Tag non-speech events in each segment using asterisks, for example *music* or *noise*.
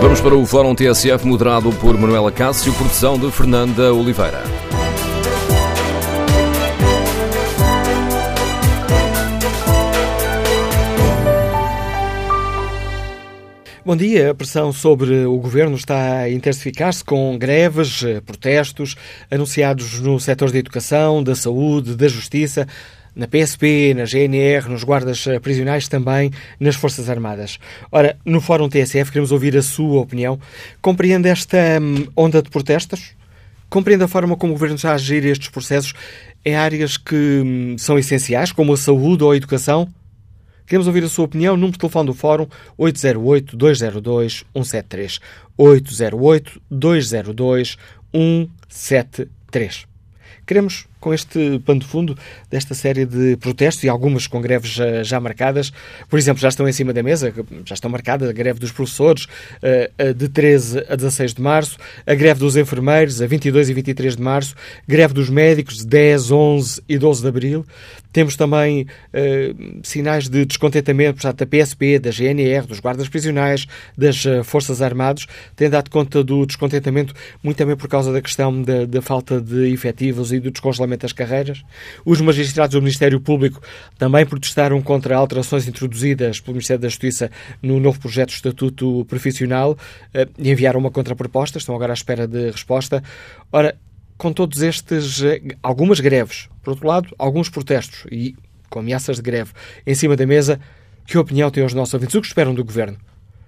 Vamos para o Fórum TSF, moderado por Manuela Cássio, produção de Fernanda Oliveira. Bom dia. A pressão sobre o governo está a intensificar-se com greves, protestos anunciados no setor da educação, da saúde, da justiça, na PSP, na GNR, nos guardas prisionais, também nas Forças Armadas. Ora, no Fórum TSF queremos ouvir a sua opinião. Compreende esta hum, onda de protestos? Compreende a forma como o governo está a agir estes processos em áreas que hum, são essenciais, como a saúde ou a educação? Queremos ouvir a sua opinião. Número de telefone do Fórum 808-202-173. 808-202-173. Queremos com este pano de fundo desta série de protestos e algumas com greves já, já, marcadas. Por exemplo, já estão em cima da mesa, já estão marcadas a greve dos professores uh, de 13 a 16 de março, a greve dos enfermeiros a 22 e 23 de março, greve dos médicos de 10, 11 e 12 de abril. Temos também uh, sinais de descontentamento portanto, da PSP, da GNR, dos guardas prisionais, das uh, Forças Armadas. Tem dado conta do descontentamento muito também por causa da questão da, da falta de efetivos e do descongelamento das carreiras. Os magistrados do Ministério Público também protestaram contra alterações introduzidas pelo Ministério da Justiça no novo projeto de Estatuto Profissional eh, e enviaram uma contraproposta, estão agora à espera de resposta. Ora, com todos estes, eh, algumas greves, por outro lado, alguns protestos e com ameaças de greve em cima da mesa, que opinião têm os nossos ouvintes? O que esperam do Governo?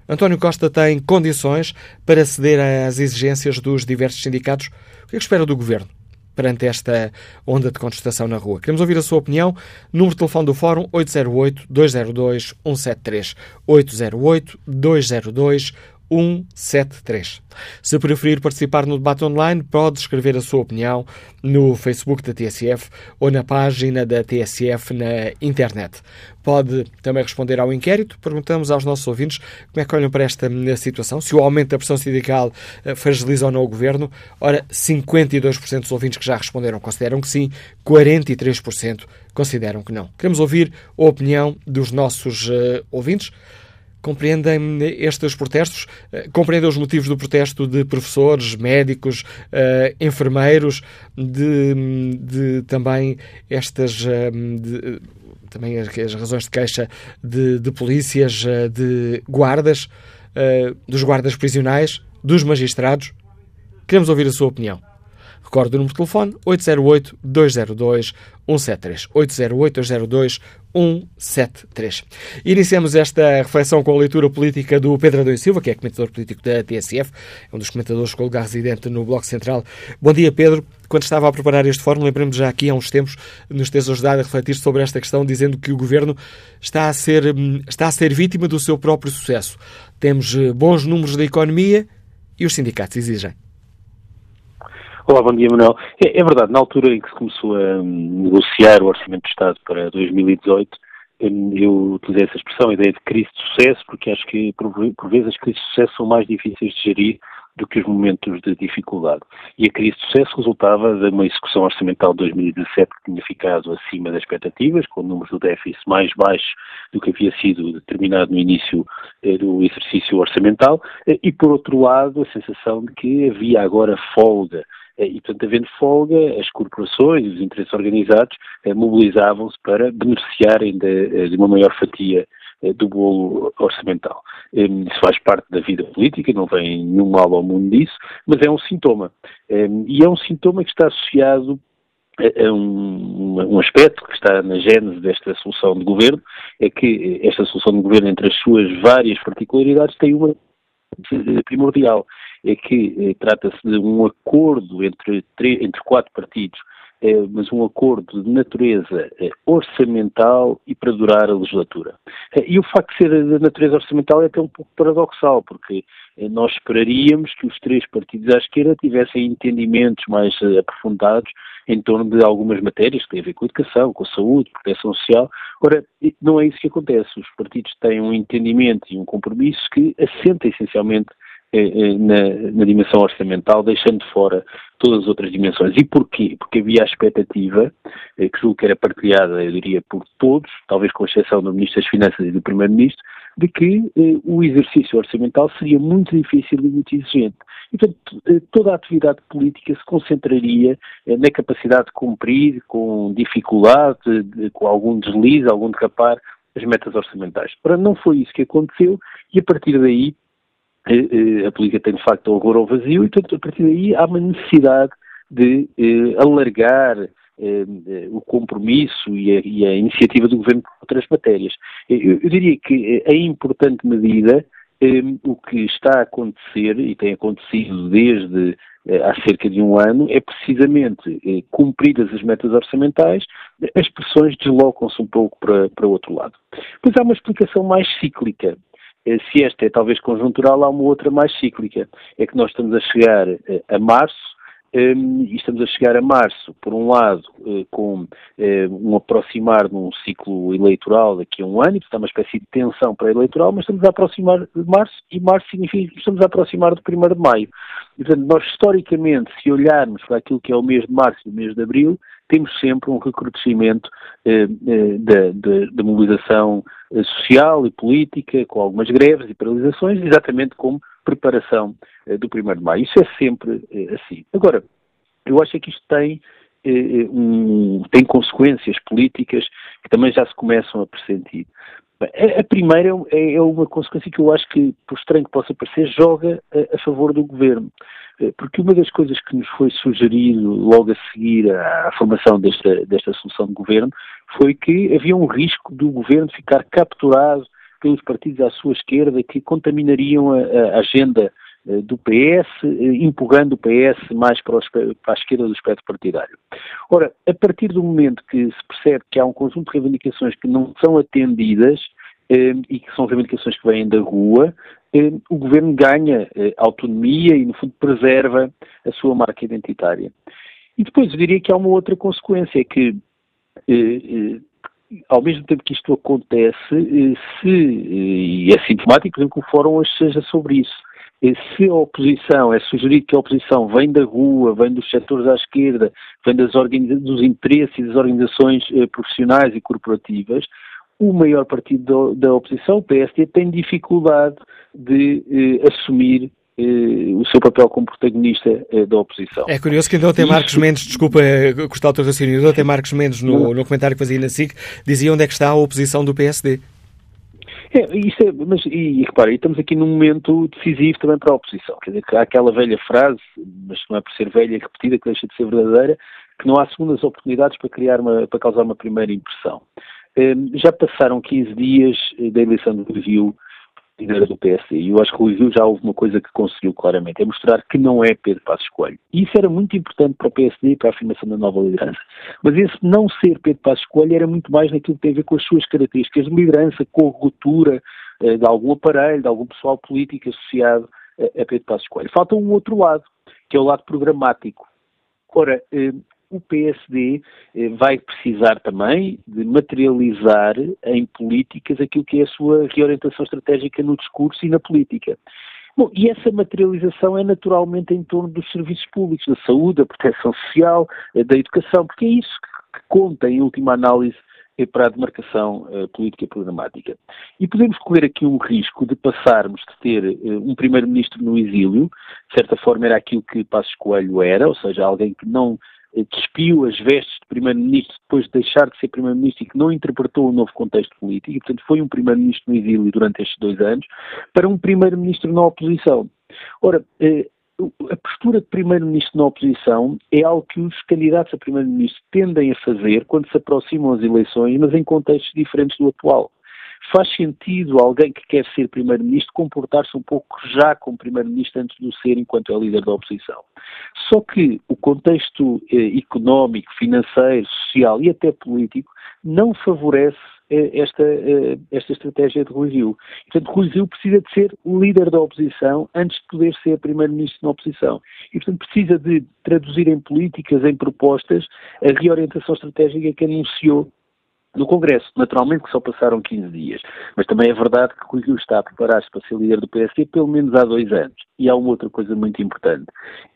António Costa tem condições para ceder às exigências dos diversos sindicatos? O que é que espera do Governo? Perante esta onda de contestação na rua. Queremos ouvir a sua opinião. Número de telefone do Fórum 808-202-173. 808-202-173. 173. Se preferir participar no debate online, pode escrever a sua opinião no Facebook da TSF ou na página da TSF na internet. Pode também responder ao inquérito. Perguntamos aos nossos ouvintes como é que olham para esta situação, se o aumento da pressão sindical eh, fragiliza ou não o governo. Ora, 52% dos ouvintes que já responderam consideram que sim, 43% consideram que não. Queremos ouvir a opinião dos nossos uh, ouvintes compreendem estes protestos, eh, compreendem os motivos do protesto de professores, médicos, uh, enfermeiros, de, de, também estas uh, de, também as, as, razões de queixa de, de polícias, de guardas, dos guardas prisionais, dos magistrados. Queremos ouvir a sua opinião. Recorde o número de telefone 808-202-173. 808-202-173. Iniciamos esta reflexão com a leitura política do Pedro Adão Silva, que é comentador político da TSF, é um dos comentadores com lugar residente no Bloco Central. Bom dia, Pedro. Quando estava a preparar este fórum, lembramos já aqui há uns tempos, nos tens ajudado a refletir sobre esta questão, dizendo que o Governo está a ser, está a ser vítima do seu próprio sucesso. Temos eh, bons números da economia e os sindicatos exigem. Olá, bom dia, Manuel. É, é, verdade, na altura em que se começou a negociar o Orçamento do Estado para 2018, eu utilizei essa expressão, a ideia de crise de sucesso, porque acho que, por, por vezes, as crises de sucesso são mais difíceis de gerir do que os momentos de dificuldade. E a crise de sucesso resultava de uma execução orçamental de 2017 que tinha ficado acima das expectativas, com números do déficit mais baixos do que havia sido determinado no início eh, do exercício orçamental, eh, e por outro lado, a sensação de que havia agora folga e, portanto, havendo folga, as corporações os interesses organizados eh, mobilizavam-se para beneficiarem de, eh, de, uma maior fatia do bolo orçamental. Isso faz parte da vida política, não vem nenhum mal ao mundo disso, mas é um sintoma. E é um sintoma que está associado a um, um, aspecto que está na gênese desta solução de governo, é que esta solução de governo, entre as suas várias particularidades, tem uma primordial, é que eh, trata-se de um acordo entre, entre quatro partidos, eh, mas um acordo de natureza eh, orçamental e para durar a legislatura. Eh, e o facto de ser de natureza orçamental é até um pouco paradoxal, porque eh, nós esperaríamos que os três partidos à esquerda tivessem entendimentos mais eh, aprofundados em torno de algumas matérias que têm a ver com a educação, com a saúde, proteção social. Ora, não é isso que acontece. Os partidos têm um entendimento e um compromisso que assenta essencialmente na, na, dimensão orçamental, deixando fora todas as outras dimensões. E porquê? Porque havia a expectativa, eh, que julgo que era partilhada, eu diria, por todos, talvez com exceção do Ministro das Finanças e do Primeiro-Ministro, de que eh, o exercício orçamental seria muito difícil e muito exigente. E, portanto, eh, toda a atividade política se concentraria eh, na capacidade de cumprir, com dificuldade, de, com algum deslize, algum derrapar, as metas orçamentais. Ora, não foi isso que aconteceu e a partir daí eh, a política tem de facto horror ao vazio e, portanto, a partir daí há uma necessidade de alargar o compromisso e a, e a, iniciativa do Governo com outras matérias. Eu, eu diria que, em importante medida, o que está a acontecer, e tem acontecido desde eh, há cerca de um ano, é precisamente eh, cumpridas as metas orçamentais, as pressões deslocam-se um pouco para, para o outro lado. Pois há uma explicação mais cíclica. Eh, se esta é talvez conjuntural, há uma outra mais cíclica. É que nós estamos a chegar a março um, e estamos a chegar a março, por um lado, uh, com um aproximar de um ciclo eleitoral daqui a um ano, e portanto, uma espécie de tensão pré-eleitoral, mas estamos a aproximar de março, e março significa que estamos a aproximar do 1 de maio. E, portanto, nós, historicamente, se olharmos para aquilo que é o mês de março e o mês de abril, temos sempre um recrudescimento eh, eh, da, mobilização eh, social e política, com algumas greves e paralisações, exatamente como preparação eh, do 1 de maio. Isso é sempre eh, assim. Agora, eu acho que isto tem, eh, um, tem consequências políticas que também já se começam a pressentir. A primeira é, é uma consequência que eu acho que, por estranho que possa parecer, joga a, favor do governo. Eh, porque uma das coisas que nos foi sugerido logo a seguir à formação desta, desta solução de governo foi que havia um risco do governo ficar capturado pelos partidos à sua esquerda que contaminariam a, a agenda do PS, eh, empurrando o PS mais para, para, a esquerda do espectro partidário. Ora, a partir do momento que se percebe que há um conjunto de reivindicações que não são atendidas, eh, e que são reivindicações que vêm da rua, eh, o governo ganha eh, autonomia e, no fundo, preserva a sua marca identitária. E depois eu diria que há uma outra consequência, é que, ao mesmo tempo que isto acontece, se, e é sintomático, por exemplo, que o fórum hoje seja sobre isso. Se a oposição, é sugerido que a oposição vem da rua, vem dos setores à esquerda, vem das dos interesses e das organizações profissionais e corporativas, o maior partido da, oposição, o PSD, tem dificuldade de eh, assumir eh, o seu papel como protagonista eh, da oposição. É curioso que ainda ontem Isso... Marcos Mendes, desculpa eh, cortar o teu raciocínio, ontem Marcos Mendes, no, no comentário que fazia na SIC, dizia onde é que está a oposição do PSD. É, isso é, mas, e, e repara, estamos aqui num momento decisivo também para a oposição. Quer dizer, que há aquela velha frase, mas não é por ser velha e repetida que deixa de ser verdadeira, que não há segundas oportunidades para criar uma, para causar uma primeira impressão. Ehm, já passaram 15 dias eh, da eleição do Review líder do PSD. E eu acho que o Review já houve uma coisa que conseguiu claramente, é mostrar que não é Pedro Passos Coelho. E isso era muito importante para o PSD e para a afirmação da nova liderança. Mas esse não ser Pedro Passos Coelho era muito mais naquilo que tem a ver com as suas características de liderança, com a ruptura eh, de algum aparelho, de algum pessoal político associado a Pedro Passos Coelho. Falta um outro lado, que é o lado programático. Ora, eh, o PSD eh, vai precisar também de materializar em políticas aquilo que é a sua reorientação estratégica no discurso e na política. Bom, e essa materialização é naturalmente em torno dos serviços públicos, da saúde, da proteção social, eh, da educação, porque é isso que conta, em última análise, eh, para a demarcação política programática. E podemos correr aqui um risco de passarmos de ter um primeiro-ministro no exílio, de certa forma era aquilo que Passos Coelho era, ou seja, alguém que não despiu as vestes de primeiro-ministro depois de deixar de ser primeiro-ministro e que não interpretou o novo contexto político, e portanto foi um primeiro-ministro no exílio durante estes dois anos, para um primeiro-ministro na oposição. Ora, eh, a postura de primeiro-ministro na oposição é algo que os candidatos a primeiro-ministro tendem a fazer quando se aproximam as eleições, mas em contextos diferentes do atual faz sentido alguém que quer ser primeiro-ministro comportar-se um pouco já como primeiro-ministro antes de o ser enquanto é líder da oposição. Só que o contexto eh, económico, financeiro, social e até político não favorece eh, esta, eh, esta estratégia de Rui Rio. Portanto, Rui Rio precisa de ser líder da oposição antes de poder ser primeiro-ministro na oposição. E, portanto, precisa de traduzir em políticas, em propostas, a reorientação estratégica que anunciou no Congresso. Naturalmente que só passaram 15 dias, mas também é verdade que Rui Rio está a preparar-se para ser líder do PSD pelo menos há dois anos. E há uma outra coisa muito importante,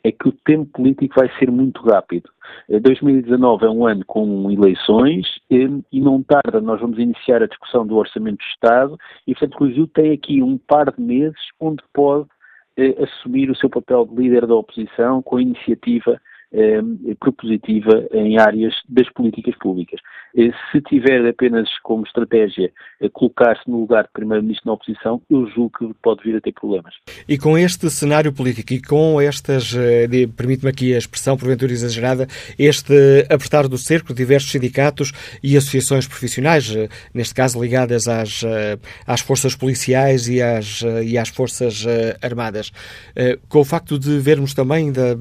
é que o tempo político vai ser muito rápido. 2019 eh, é um ano com eleições eh, e não tarda, nós vamos iniciar a discussão do Orçamento do Estado e, portanto, Rui Rio tem aqui um par de meses onde pode eh, assumir o seu papel de líder da oposição com a iniciativa eh, propositiva em áreas das políticas públicas. Eh, se tiver apenas como estratégia eh, colocar-se no lugar de Primeiro-Ministro na oposição, eu julgo que pode vir a ter problemas. E com este cenário político e com estas, permite-me aqui a expressão porventura exagerada, este apertar do cerco de diversos sindicatos e associações profissionais, neste caso ligadas às, às forças policiais e às, e às forças armadas, com o facto de vermos também, ainda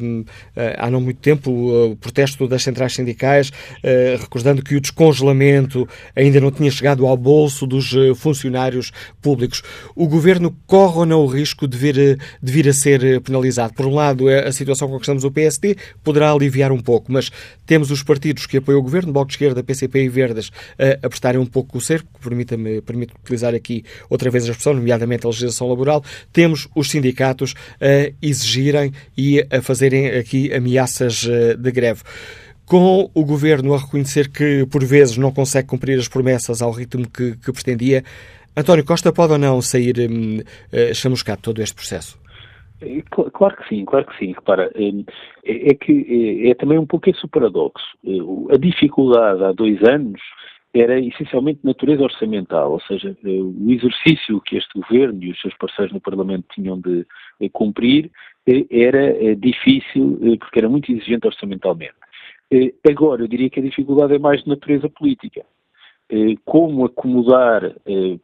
há não muito tempo o protesto das centrais sindicais, eh, recordando que o descongelamento ainda não tinha chegado ao bolso dos eh, funcionários públicos. O governo corre ou não o risco de vir, eh, de vir a ser penalizado? Por um lado, a situação com que estamos o PSD poderá aliviar um pouco, mas temos os partidos que apoiam o governo, Bloco de Esquerda, PCP e Verdes, a apertarem um pouco o cerco, permita-me permite utilizar aqui outra vez a expressão, nomeadamente a legislação laboral. Temos os sindicatos a exigirem e a fazerem aqui ameaças eh, de greve. Com o governo a reconhecer que, por vezes, não consegue cumprir as promessas ao ritmo que, que pretendia, António Costa pode ou não sair hum, uh, chamuscado todo este processo? É, claro que sim, claro que sim. Repara, hum, é, é que é, é, também um pouco esse o paradoxo. A dificuldade há dois anos era essencialmente de natureza orçamental, ou seja, o exercício que este governo e os seus parceiros no Parlamento tinham de cumprir era eh, difícil eh, porque era muito exigente orçamentalmente. Eh, agora, eu diria que a dificuldade é mais de natureza política. Como acomodar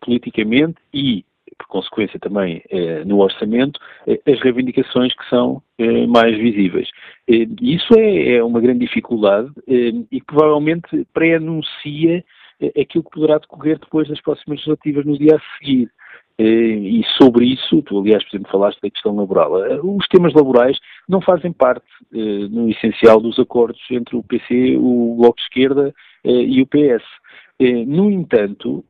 politicamente e, por consequência também no orçamento, as reivindicações que são mais visíveis. Isso é, é uma grande dificuldade e provavelmente pré-anuncia aquilo que poderá decorrer depois das próximas legislativas no dia a seguir. Eh, e sobre isso, tu aliás, por exemplo, falaste da questão laboral. Eh, os temas laborais não fazem parte, eh, no essencial, dos acordos entre o PC, o Bloco de Esquerda e o PS. No entanto,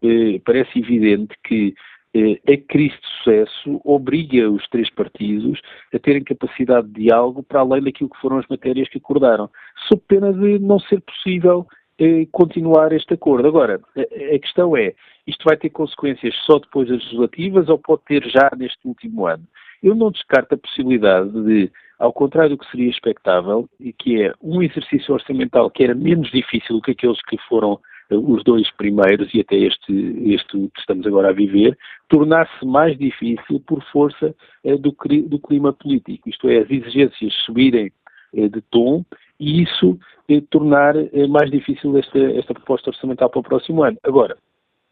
parece evidente que a crise de sucesso obriga os três partidos a terem capacidade de diálogo para além daquilo que foram as matérias que acordaram, sob pena de não ser possível continuar este acordo. Agora, a questão é, isto vai ter consequências só depois das legislativas ou pode ter já neste último ano? Eu não descarto a possibilidade de, ao contrário do que seria expectável, e que é um exercício orçamental que era menos difícil do que aqueles que foram eh, os dois primeiros e até este, este que estamos agora a viver, tornar-se mais difícil por força eh, do, do clima político. Isto é, as exigências subirem eh, de tom e isso eh, tornar eh, mais difícil esta, esta proposta orçamental para o próximo ano. Agora,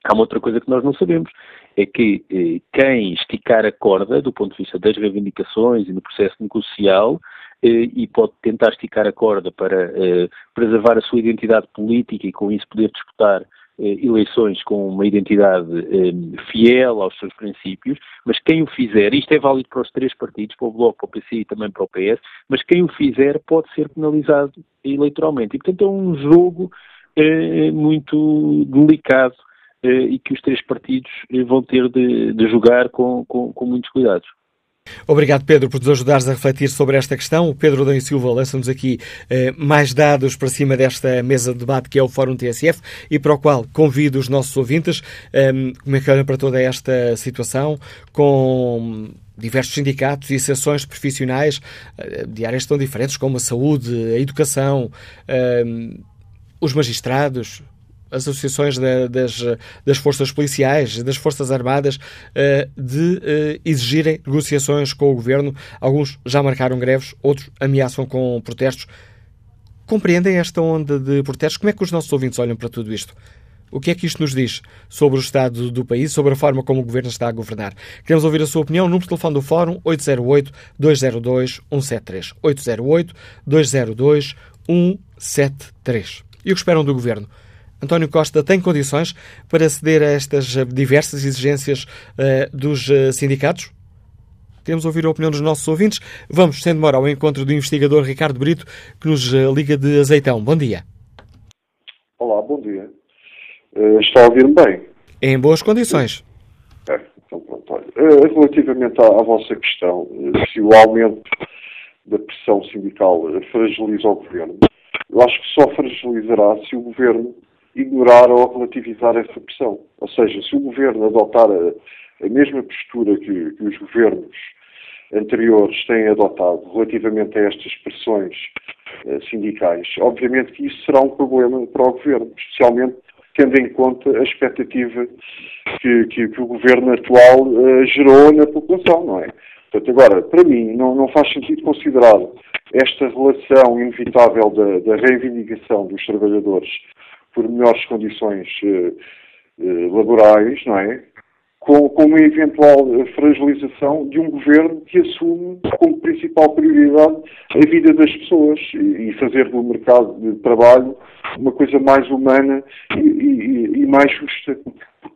há uma outra coisa que nós não sabemos, é que eh, quem esticar a corda do ponto de vista das reivindicações e no processo negocial eh, e pode tentar esticar a corda para eh, preservar a sua identidade política e com isso poder disputar eh, eleições com uma identidade eh, fiel aos seus princípios, mas quem o fizer, isto é válido para os três partidos, para o Bloco, para o PC e também para o PS, mas quem o fizer pode ser penalizado eleitoralmente. E, portanto, é um jogo eh, muito delicado e que os três partidos vão ter de, de jogar com, com, com muitos cuidados. Obrigado, Pedro, por nos ajudares a refletir sobre esta questão. O Pedro Dão Silva lança-nos aqui eh, mais dados para cima desta mesa de debate que é o Fórum TSF e para o qual convido os nossos ouvintes eh, como é que olham para toda esta situação com diversos sindicatos e seções profissionais eh, de áreas tão diferentes como a saúde, a educação, eh, os magistrados, as associações das, das forças policiais, das forças armadas, eh, de eh, exigirem negociações com o governo. Alguns já marcaram greves, outros ameaçam com protestos. Compreendem esta onda de protestos? Como é que os nossos ouvintes olham para tudo isto? O que é que isto nos diz sobre o estado do país, sobre a forma como o governo está a governar? Queremos ouvir a sua opinião. Número de telefone do Fórum 808-202-173. 808-202-173. E o que esperam do governo? António Costa tem condições para ceder a estas diversas exigências uh, dos uh, sindicatos? Queremos ouvir a opinião dos nossos ouvintes. Vamos, sem demora, ao encontro do investigador Ricardo Brito, que nos uh, liga de Azeitão. Bom dia. Olá, bom dia. Uh, está a ouvir-me bem? Em boas condições. É, então pronto. Olha, uh, relativamente à, à, vossa questão, uh, se o aumento da pressão sindical fragiliza o governo, eu acho que só fragilizará se o governo ignorar ou relativizar essa pressão. Ou seja, se o governo adotar a, a mesma postura que, que os governos anteriores têm adotado relativamente a estas pressões uh, sindicais, obviamente que isso será um problema para o governo, especialmente tendo em conta a expectativa que, que, que o governo atual uh, gerou na população, não é? Portanto, agora, para mim, não, não faz sentido considerar esta relação inevitável da, da reivindicação dos trabalhadores por melhores condições uh, laborais, não é? com, com uma eventual fragilização de um governo que assume como principal prioridade a vida das pessoas e, e fazer do mercado de trabalho uma coisa mais humana e, e, e mais justa.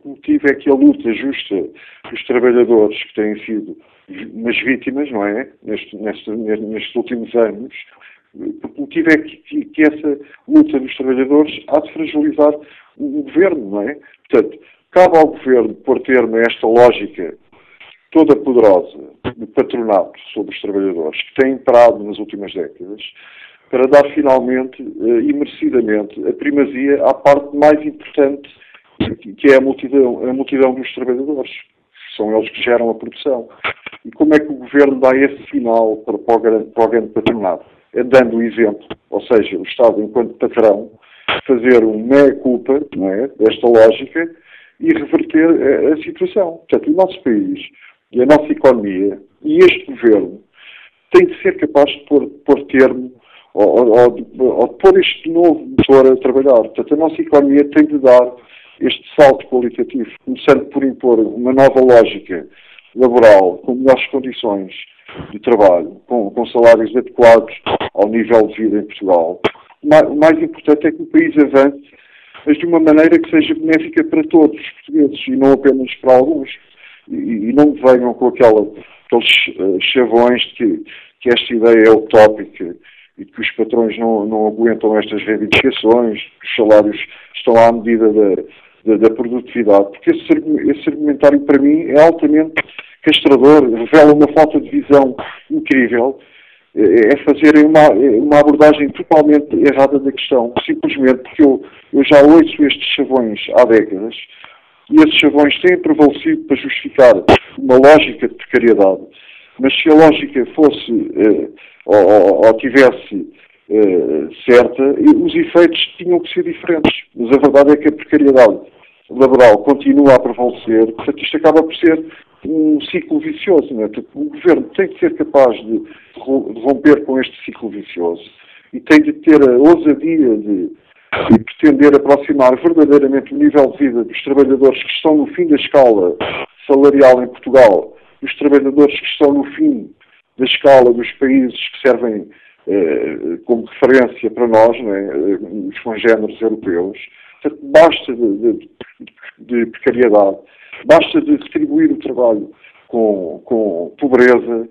O motivo é que a luta justa dos trabalhadores que têm sido umas vítimas, não é? Neste, neste, nestes últimos anos, o motivo é que, que, essa luta dos trabalhadores há de fragilizar o governo, não é? Portanto, Cabe ao Governo pôr termo a esta lógica toda poderosa de patronato sobre os trabalhadores que tem imperado nas últimas décadas para dar finalmente eh, e merecidamente a primazia à parte mais importante que é a multidão, a multidão dos trabalhadores. São eles que geram a produção. E como é que o Governo dá esse sinal para, para, o, grande, para o grande patronato? É dando o exemplo, ou seja, o Estado, enquanto patrão, fazer um meia-culpa é, desta lógica e reverter a, a, situação. Portanto, o nosso país e a nossa economia e este governo têm de ser capazes de pôr, pôr termo ou, ou, de pôr este novo motor a trabalhar. Portanto, a nossa economia tem de dar este salto qualitativo, começando por impor uma nova lógica laboral, com melhores condições de trabalho, com, com salários adequados ao nível de vida em Portugal. O mais importante é que o país avance mas de uma maneira que seja benéfica para todos os portugueses e não apenas para alguns. E, e não venham com aquela, aqueles uh, chavões de que, que esta ideia é utópica e que os patrões não, não aguentam estas reivindicações, que os salários estão à medida da, da, da produtividade, porque esse, esse argumentário para mim é altamente castrador, revela uma falta de visão incrível é, é fazerem uma, uma abordagem totalmente errada da questão, simplesmente porque eu, eu já ouço estes chavões há décadas e esses chavões têm prevalecido para justificar uma lógica de precariedade. Mas se a lógica fosse eh, ou, ou, tivesse eh, certa, os efeitos tinham que ser diferentes. Mas a verdade é que a precariedade laboral continua a prevalecer, portanto isto acaba por ser um ciclo vicioso. Não é? O governo tem que ser capaz de romper com este ciclo vicioso e tem de ter a ousadia de, de pretender aproximar verdadeiramente o nível de vida dos trabalhadores que estão no fim da escala salarial em Portugal, dos trabalhadores que estão no fim da escala dos países que servem como referência para nós, é? os congêneres europeus. Basta de, de, de precariedade Basta de distribuir o trabalho com, com pobreza.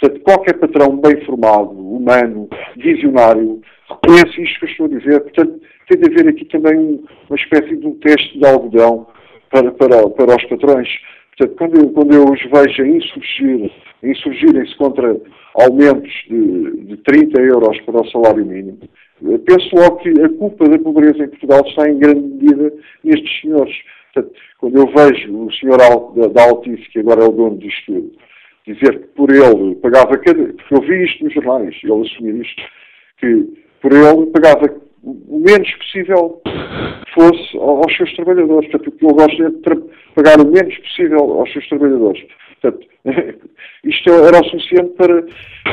Portanto, qualquer patrão bem formado, humano, visionário, reconhece isto que eu estou a dizer. Portanto, tem de haver aqui também uma espécie de um teste de algodão para, para, para os patrões. Portanto, quando eu, quando eu os vejo a insurgir, insurgirem-se contra aumentos de, de 30 euros para o salário mínimo, penso logo que a culpa da pobreza em Portugal está em grande medida nestes senhores. Portanto, quando eu vejo o senhor da Altice, que agora é o dono disto tudo, dizer que por ele pagava cada. Porque eu vi isto nos jornais, ele assumir isto, que por ele pagava o menos possível fosse aos seus trabalhadores. Portanto, o que eu gosto é de pagar o menos possível aos seus trabalhadores. Portanto, *laughs* isto era o suficiente para,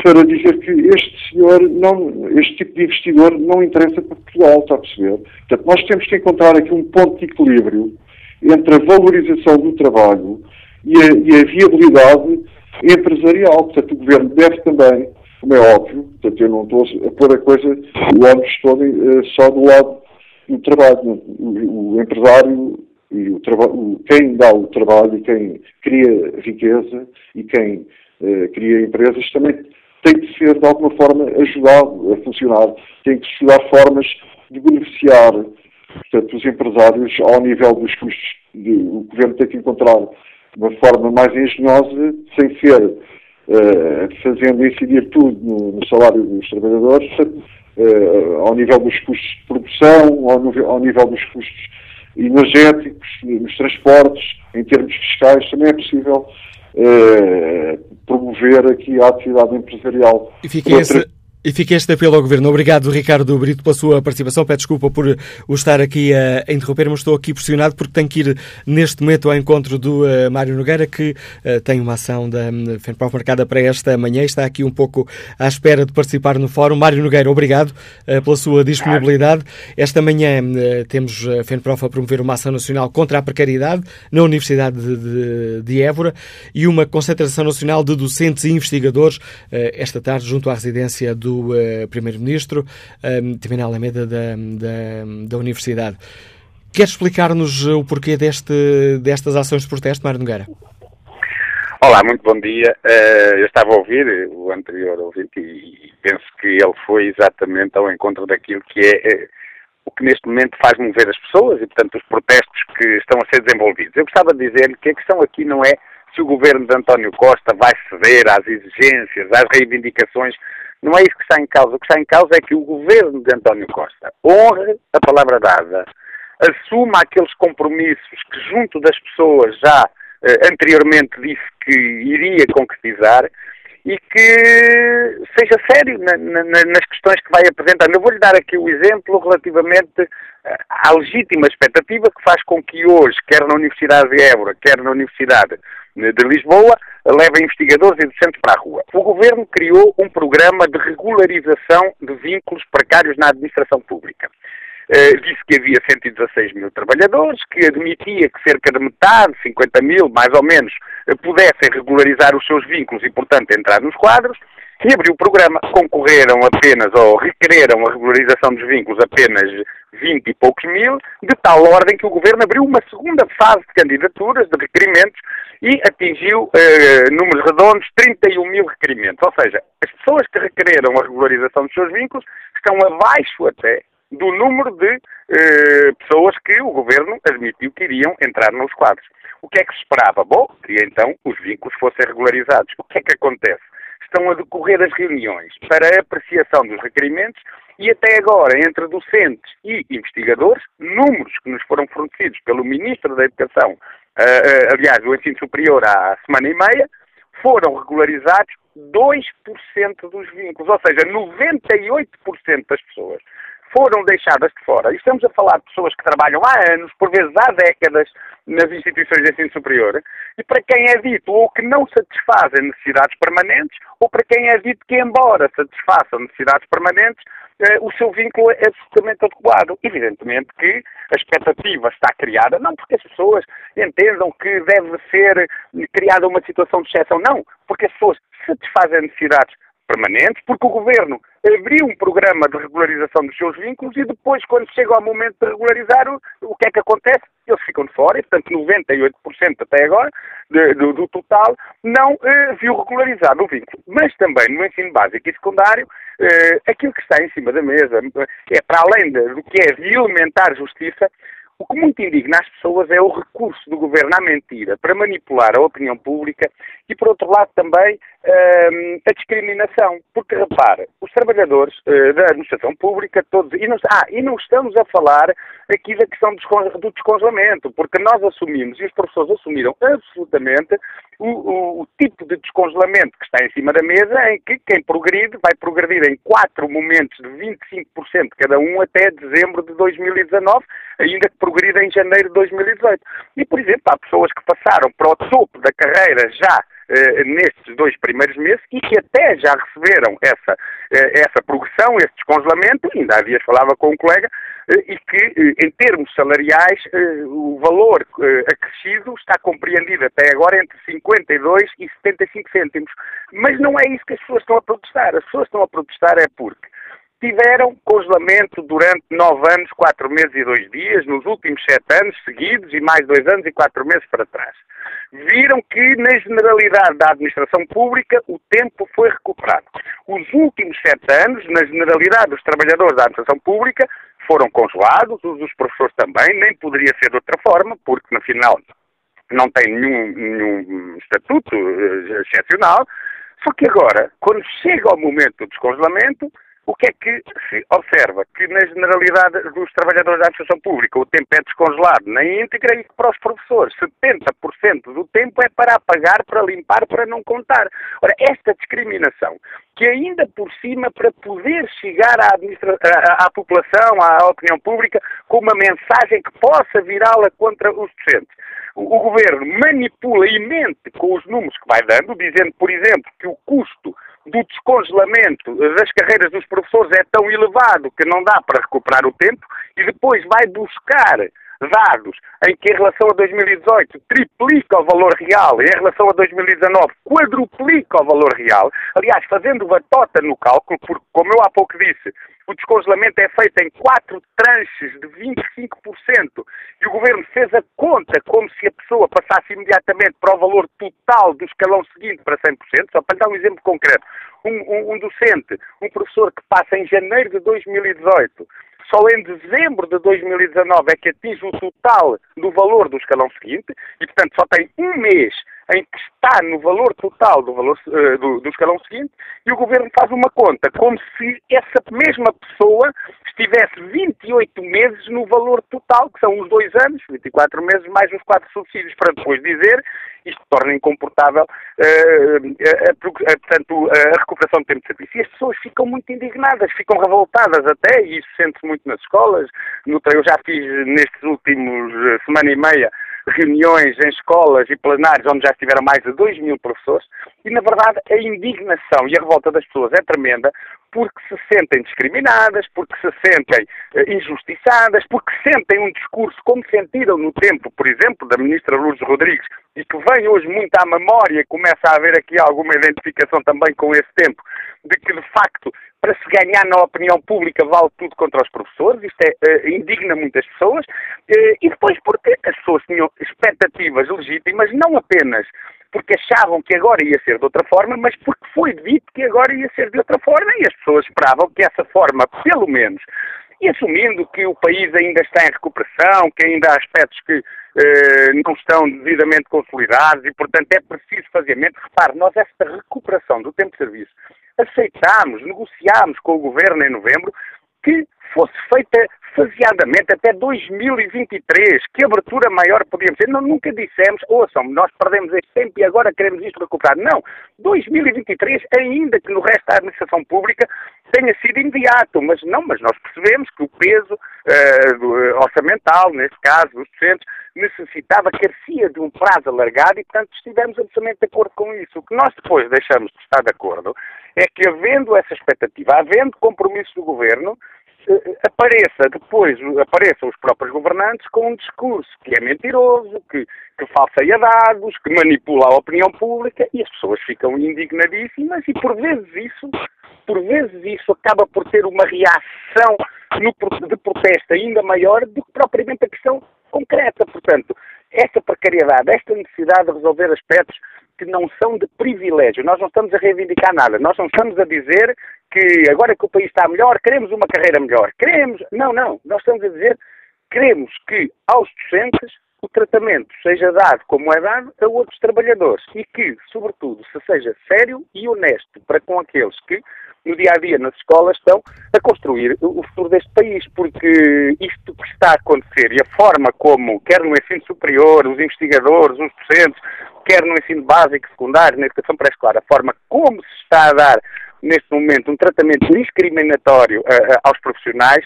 para dizer que este senhor, não, este tipo de investidor não interessa para Portugal, está a perceber? Portanto, nós temos que encontrar aqui um ponto de equilíbrio entre a valorização do trabalho e a, e a viabilidade empresarial. Portanto, o Governo deve também, como é óbvio, portanto, eu não estou a pôr a coisa, o ônibus todo uh, só do lado do trabalho. O, o empresário e o, quem dá o trabalho quem cria riqueza e quem uh, cria empresas também tem que ser, de alguma forma, ajudado a funcionar. Tem que estudar formas de beneficiar Portanto, os empresários, ao nível dos custos, de, o Governo tem que encontrar uma forma mais engenhosa, sem ser uh, fazendo incidir tudo no, no salário dos trabalhadores, uh, ao nível dos custos de produção, ao, ao nível dos custos energéticos, nos transportes, em termos fiscais, também é possível uh, promover aqui a atividade empresarial. E fica e fica este apelo ao Governo. Obrigado, Ricardo Brito, pela sua participação. Peço desculpa por o estar aqui a, interromper, mas estou aqui pressionado porque tenho que ir neste momento ao encontro do uh, Mário Nogueira, que uh, tem uma ação da um, FENPROF marcada para esta manhã e está aqui um pouco à espera de participar no fórum. Mário Nogueira, obrigado uh, pela sua disponibilidade. Esta manhã temos a FENPROF a promover uma ação nacional contra a precariedade na Universidade de, de, de Évora e uma concentração nacional de docentes e investigadores esta tarde junto à residência do do uh, Primeiro-Ministro, também na Alameda da, da, da Universidade. Quer explicar-nos o porquê deste, destas ações de protesto, Mário Nogueira? Olá, muito bom dia. Uh, eu estava a ouvir o anterior ouvinte e penso que ele foi exatamente ao encontro daquilo que é, o que neste momento faz mover as pessoas e, portanto, os protestos que estão a ser desenvolvidos. Eu gostava de dizer que a questão aqui não é se o governo de António Costa vai ceder às exigências, às reivindicações não é isso que está em causa. O que está em causa é que o governo de António Costa honre a palavra dada, assuma aqueles compromissos que, junto das pessoas, já eh, anteriormente disse que iria concretizar e que seja sério na, na, nas questões que vai apresentando. Eu vou-lhe dar aqui o exemplo relativamente eh, à legítima expectativa que faz com que hoje, quer na Universidade de Évora, quer na Universidade de Lisboa, leva investigadores e docentes para a rua. O governo criou um programa de regularização de vínculos precários na administração pública. Uh, disse que havia 116 mil trabalhadores, que admitia que cerca de metade, 50 mil mais ou menos, uh, pudessem regularizar os seus vínculos e, portanto, entrar nos quadros, e abriu o programa. Concorreram apenas, ou requereram a regularização dos vínculos apenas 20 e poucos mil, de tal ordem que o Governo abriu uma segunda fase de candidaturas, de requerimentos, e atingiu, eh, números redondos, 31 mil requerimentos. Ou seja, as pessoas que requereram a regularização dos seus vínculos estão abaixo até do número de eh, pessoas que o Governo admitiu que iriam entrar nos quadros. O que é que se esperava? Bom, que então os vínculos fossem regularizados. O que é que acontece? Estão a decorrer as reuniões para a apreciação dos requerimentos e até agora, entre docentes e investigadores, números que nos foram fornecidos pelo Ministro da Educação uh, aliás, do ensino superior há semana e meia, foram regularizados 2% dos vínculos, ou seja, 98% das pessoas foram deixadas de fora. E estamos a falar de pessoas que trabalham há anos, por vezes há décadas, nas instituições de ensino superior, e para quem é dito ou que não satisfazem necessidades permanentes, ou para quem é dito que, embora satisfaçam necessidades permanentes, eh, o seu vínculo é absolutamente adequado. Evidentemente que a expectativa está criada, não porque as pessoas entendam que deve ser criada uma situação de exceção, não, porque as pessoas satisfazem necessidades permanentes, porque o Governo abriu um programa de regularização dos seus vínculos e depois, quando chega ao momento de regularizar, o, o que é que acontece? Eles ficam de fora e, portanto, 98% até agora de, do, do, total não eh, viu regularizado o vínculo. Mas também no ensino básico e secundário, eh, aquilo que está em cima da mesa é, para além de, do que é de elementar justiça, o que muito indigna as pessoas é o recurso do governo à mentira para manipular a opinião pública e, por outro lado, também uh, a discriminação. Porque, repara, os trabalhadores uh, da administração pública, todos. E não, ah, e não estamos a falar aqui da questão do descongelamento, porque nós assumimos e os professores assumiram absolutamente o, o, o, tipo de descongelamento que está em cima da mesa, em que quem progride vai progredir em quatro momentos de 25% cada um até dezembro de 2019, ainda que progrida em janeiro de 2018. E, por exemplo, há pessoas que passaram para o topo da carreira já eh, nestes dois primeiros meses e que até já receberam essa, eh, essa progressão, esse descongelamento, ainda há dias falava com um colega, eh, e que, em termos salariais, o valor acrescido está compreendido até agora entre 52 e 75 cêntimos. Mas não é isso que as pessoas estão a protestar. As pessoas estão a protestar é porque tiveram congelamento durante nove anos, quatro meses e dois dias, nos últimos sete anos seguidos e mais dois anos e quatro meses para trás. Viram que, na generalidade da administração pública, o tempo foi recuperado. Os últimos sete anos, na generalidade dos trabalhadores da administração pública, foram congelados, os dos professores também, nem poderia ser de outra forma, porque, no final, não tem nenhum, nenhum estatuto uh, excepcional. Só que agora, quando chega ao momento do descongelamento, o que é que se observa? Que na generalidade dos trabalhadores da administração pública o tempo é descongelado na íntegra e para os professores 70% do tempo é para apagar, para limpar, para não contar. Ora, esta discriminação, que ainda por cima para poder chegar à, à, à população, à opinião pública, com uma mensagem que possa virá-la contra os docentes. O, o governo manipula e mente com os números que vai dando, dizendo, por exemplo, que o custo do descongelamento das carreiras dos professores é tão elevado que não dá para recuperar o tempo e depois vai buscar dados em que em relação a 2018 triplica o valor real e em relação a 2019 quadruplica o valor real, aliás, fazendo batota no cálculo, porque, como eu há pouco disse, o descongelamento é feito em quatro tranches de 25% e o governo fez a conta como se a pessoa passasse imediatamente para o valor total do escalão seguinte para 100%, só para dar um exemplo concreto. Um, um, um docente, um professor que passa em janeiro de 2018 só em dezembro de 2019 é que atinge o total do valor do escalão seguinte e, portanto, só tem um mês em que está no valor total do, valor, uh, do, do, escalão seguinte e o governo faz uma conta como se essa mesma pessoa estivesse 28 meses no valor total, que são os dois anos, 24 meses mais os quatro subsídios, para depois dizer isto torna incomportável uh, portanto, a recuperação do tempo de serviço. E as pessoas ficam muito indignadas, ficam revoltadas até, e isso sente-se muito nas escolas. No, eu já fiz nestes últimos semana e meia reuniões em escolas e plenários onde já estiveram mais de 2 mil professores e, na verdade, a indignação e a revolta das pessoas é tremenda porque se sentem discriminadas, porque se sentem uh, injustiçadas, porque sentem um discurso como sentiram no tempo, por exemplo, da ministra Lourdes Rodrigues e que vem hoje muito à memória começa a haver aqui alguma identificação também com esse tempo, de que, de facto, para se ganhar na opinião pública vale tudo contra os professores, isto é, uh, indigna muitas pessoas, uh, e depois porque as pessoas tinham expectativas legítimas, não apenas porque achavam que agora ia ser de outra forma, mas porque foi dito que agora ia ser de outra forma e as pessoas esperavam que essa forma, pelo menos, e assumindo que o país ainda está em recuperação, que ainda há aspectos que eh, não estão devidamente consolidados e, portanto, é preciso fazer mente. Repare, nós esta recuperação do tempo de serviço aceitámos, negociámos com o Governo em novembro que fosse feita faseadamente até 2023. Que abertura maior podíamos ter? Não, nunca dissemos, ouçam, nós perdemos este tempo e agora queremos isto recuperar. Não. 2023, ainda que no resto da administração pública tenha sido imediato, mas não, mas nós percebemos que o peso uh, orçamental, neste caso, dos docentes, necessitava, carecia de um prazo alargado e, portanto, estivemos absolutamente de acordo com isso. O que nós depois deixamos de estar de acordo é que, havendo essa expectativa, havendo compromisso do Governo, apareça depois, apareçam os próprios governantes com um discurso que é mentiroso, que, que falseia dados, que manipula a opinião pública e as pessoas ficam indignadíssimas e por vezes isso, por vezes isso acaba por ter uma reação no, de protesto ainda maior do que propriamente a questão concreta. Portanto, esta precariedade, esta necessidade de resolver aspectos que não são de privilégio. Nós não estamos a reivindicar nada. Nós não estamos a dizer que agora que o país está melhor, queremos uma carreira melhor. Queremos. Não, não. Nós estamos a dizer queremos que aos docentes o tratamento seja dado como é dado a outros trabalhadores e que, sobretudo, se seja sério e honesto para com aqueles que no dia a dia nas escolas estão a construir o futuro deste país, porque isto que está a acontecer e a forma como, quer no ensino superior, os investigadores, os docentes, quer no ensino básico, secundário, na educação pré-escolar, a forma como se está a dar neste momento um tratamento discriminatório uh, aos profissionais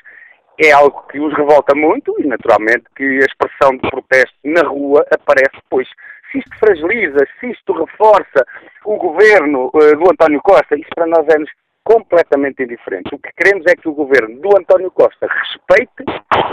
é algo que os revolta muito e, naturalmente, que a expressão de protesto na rua aparece depois. Se isto fragiliza, se isto reforça o governo uh, do António Costa, isso para nós é completamente indiferentes. O que queremos é que o governo do António Costa respeite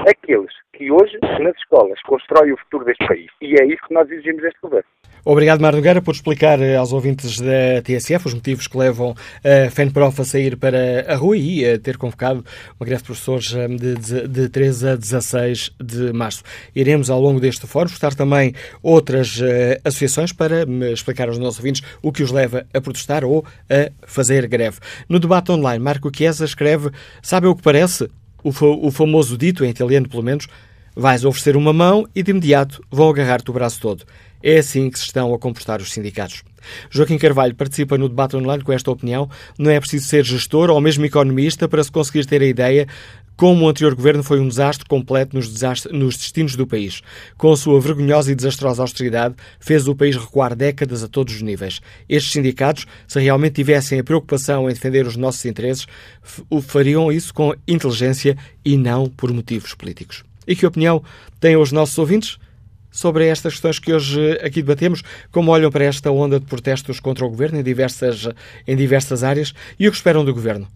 aqueles que hoje, nas escolas, constroem o futuro deste país. E é isso que nós exigimos deste governo. Obrigado, Mário Nogueira, por explicar eh, aos ouvintes da TSF os motivos que levam a FENPROF a sair para a rua e a ter convocado uma greve de professores eh, de, de, de 13 a 16 de março. Iremos, ao longo deste fórum, estar também outras uh, associações para explicar aos nossos ouvintes o que os leva a protestar ou a fazer greve. No debate online, Marco Chiesa escreve: Sabe o que parece? O, fa o famoso dito, em italiano pelo menos, vais oferecer uma mão e de imediato vão agarrar-te o braço todo. É assim que se estão a comportar os sindicatos. Joaquim Carvalho participa no debate online com esta opinião. Não é preciso ser gestor ou mesmo economista para se conseguir ter a ideia como o anterior governo foi um desastre completo nos, desastres, nos destinos do país. Com a sua vergonhosa e desastrosa austeridade, fez o país recuar décadas a todos os níveis. Estes sindicatos, se realmente tivessem a preocupação em defender os nossos interesses, o fariam isso com inteligência e não por motivos políticos. E que opinião têm os nossos ouvintes? sobre estas questões que hoje aqui debatemos, como olham para esta onda de protestos contra o governo em diversas, em diversas áreas e o que esperam do governo.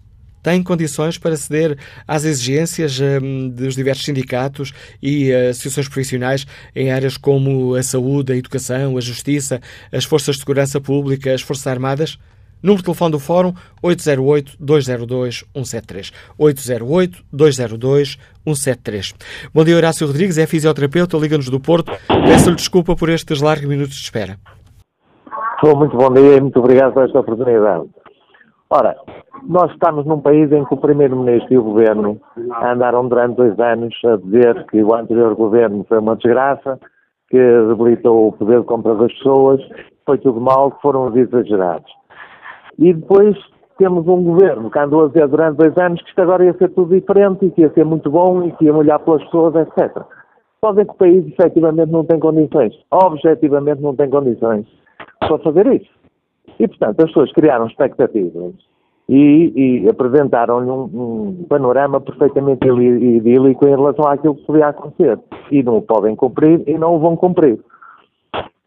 Tem condições para ceder às exigências um, dos diversos sindicatos e uh, associações profissionais em áreas como a saúde, a educação, a justiça, as forças de segurança pública, as forças armadas? Número de telefone do Fórum 808-202-173. 808-202-173. Bom dia, Horácio Rodrigues, é fisioterapeuta, liga-nos do Porto. Peço-lhe desculpa por estes largos minutos de espera. Muito bom dia e muito obrigado por esta oportunidade. Ora, nós estamos num país em que o Primeiro-Ministro e o Governo andaram durante dois anos a dizer que o anterior Governo foi uma desgraça, que debilitou o poder de compra das pessoas, foi tudo mal, que foram exagerados. E depois temos um governo que andou a dizer durante dois anos que isto agora ia ser tudo diferente e que ia ser muito bom e que ia olhar pelas pessoas, etc. Só que o país efetivamente não tem condições, objetivamente não tem condições para fazer isso. E, portanto, as pessoas criaram expectativas e, e apresentaram-lhe um, um, panorama perfeitamente idílico em relação àquilo que podia acontecer. E não o podem cumprir e não o vão cumprir.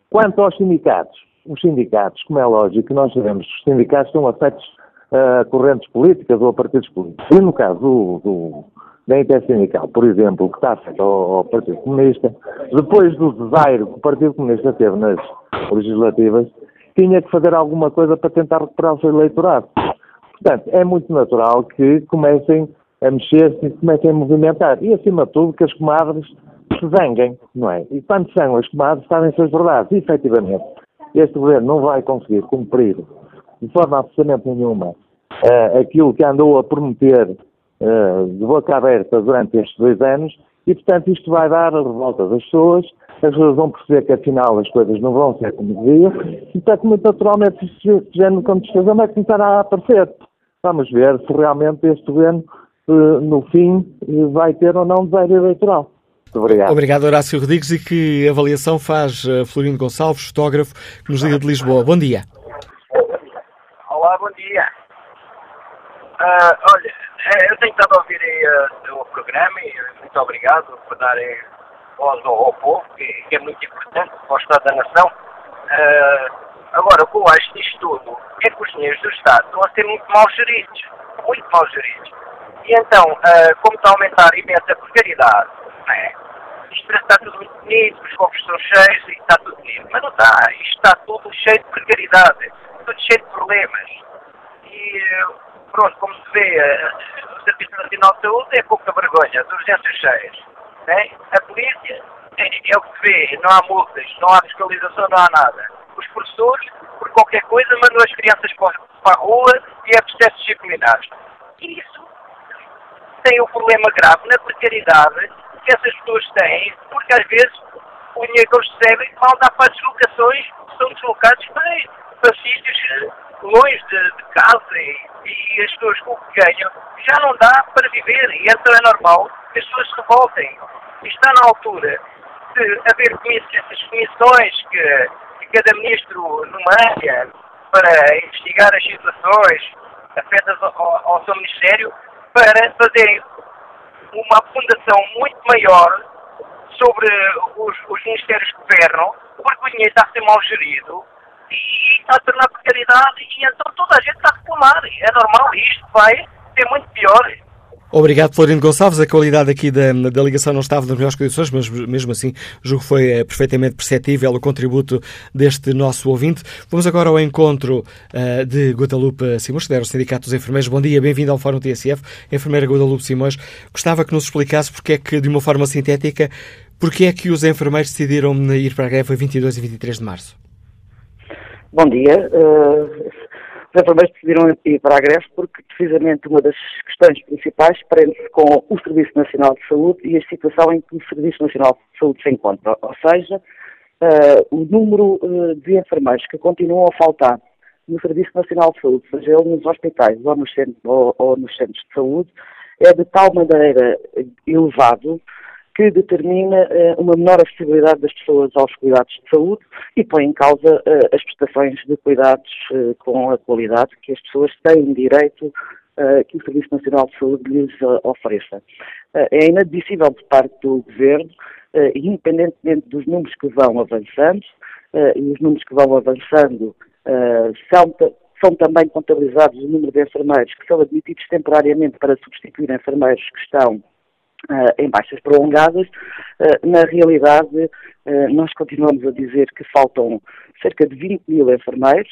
Quanto aos sindicatos, os sindicatos, como é lógico, nós sabemos que os sindicatos são afetos a correntes políticas ou a partidos políticos. E no caso do, do, da intersindical, por exemplo, que está ao, ao, Partido Comunista, depois do desaire que o Partido Comunista teve nas legislativas, tinha que fazer alguma coisa para tentar recuperar o seu eleitorado. Portanto, é muito natural que comecem a mexer-se e comecem a movimentar. E, acima de tudo, que as comadres se zanguem, não é? E quando são as comadres, sabem-se as verdades. E, efetivamente, este governo não vai conseguir cumprir de forma absolutamente nenhuma uh, aquilo que andou a prometer uh, de boca aberta durante estes dois anos e, portanto, isto vai dar a revolta das pessoas, as pessoas vão perceber que afinal as coisas não vão ser como deviam e, portanto, muito naturalmente, este género de contestação vai começar a aparecer. Vamos ver se realmente este governo, uh, no fim, vai ter ou não desejo eleitoral. Muito obrigado. Obrigado, Horácio Rodrigues. E que avaliação faz uh, Florindo Gonçalves, fotógrafo, que nos liga de Lisboa. Bom dia. Olá, bom dia. Uh, olha, eu tenho estado a ouvir aí, uh, o programa e muito obrigado por darem voz ao, ao povo, que, que, é muito importante para o Estado da Nação. Uh, agora, o que eu acho disto tudo é que os dinheiros do Estado estão a ser muito mal geridos. Muito mal geridos. E então, como está a aumentar imensa precariedade, não é? Isto parece que está tudo muito bonito, os cofres estão cheios e está tudo bonito. Mas não está. Isto está tudo cheio de precariedade, tudo cheio de problemas. E, pronto, como se vê, o Serviço Nacional de Saúde é pouca vergonha, as urgências cheias. É? A polícia é, é, o que se vê, não há multas, não há fiscalização, não há nada. Os professores, por qualquer coisa, mandam as crianças para a rua e é processos disciplinares. E isso tem um problema grave na precariedade que essas pessoas têm, porque às vezes o dinheiro que eles recebem mal dá para as deslocações são deslocados para, para sítios longe de, de casa e, e, as pessoas com o que ganham já não dá para viver e então é normal que as pessoas se revoltem. Está na altura de haver essas comissões que, que cada ministro nomeia para investigar as situações afetas ao, ao seu ministério para fazerem uma fundação muito maior sobre os, os ministérios que governam, porque o dinheiro está a ser mal gerido e está a tornar precariedade e então toda a gente está a reclamar. É normal isto, vai ser muito pior. Obrigado, Florindo Gonçalves. A qualidade aqui da, da ligação não estava nas melhores condições, mas mesmo assim julgo que foi é, perfeitamente perceptível o contributo deste nosso ouvinte. Vamos agora ao encontro uh, de Guadalupe Simões, que é o Sindicato dos Enfermeiros. Bom dia, bem-vindo ao Fórum TSF. Enfermeira Guadalupe Simões, gostava que nos explicasse porque é que, de uma forma sintética, porque é que os enfermeiros decidiram ir para a greve a 22 e 23 de março? Bom dia. Uh, os enfermeiros decidiram ir para a greve porque, precisamente, uma das questões principais prende-se com o Serviço Nacional de Saúde e a situação em que o Serviço Nacional de Saúde se encontra. Ou seja, uh, o número uh, de enfermeiros que continuam a faltar no Serviço Nacional de Saúde, seja ele nos hospitais ou nos centros, ou, ou nos centros de saúde, é de tal maneira elevado que determina uh, uma menor acessibilidade das pessoas aos cuidados de saúde e põe em causa uh, as prestações de cuidados uh, com a qualidade que as pessoas têm direito que o Serviço Nacional de Saúde lhes ofereça. é inadmissível de parte do Governo, independentemente dos números que vão avançando, e os números que vão avançando são são também contabilizados o número de enfermeiros que são admitidos temporariamente para substituir enfermeiros que estão em baixas prolongadas. Uh, na realidade, uh, nós continuamos a dizer que faltam cerca de 20 mil enfermeiros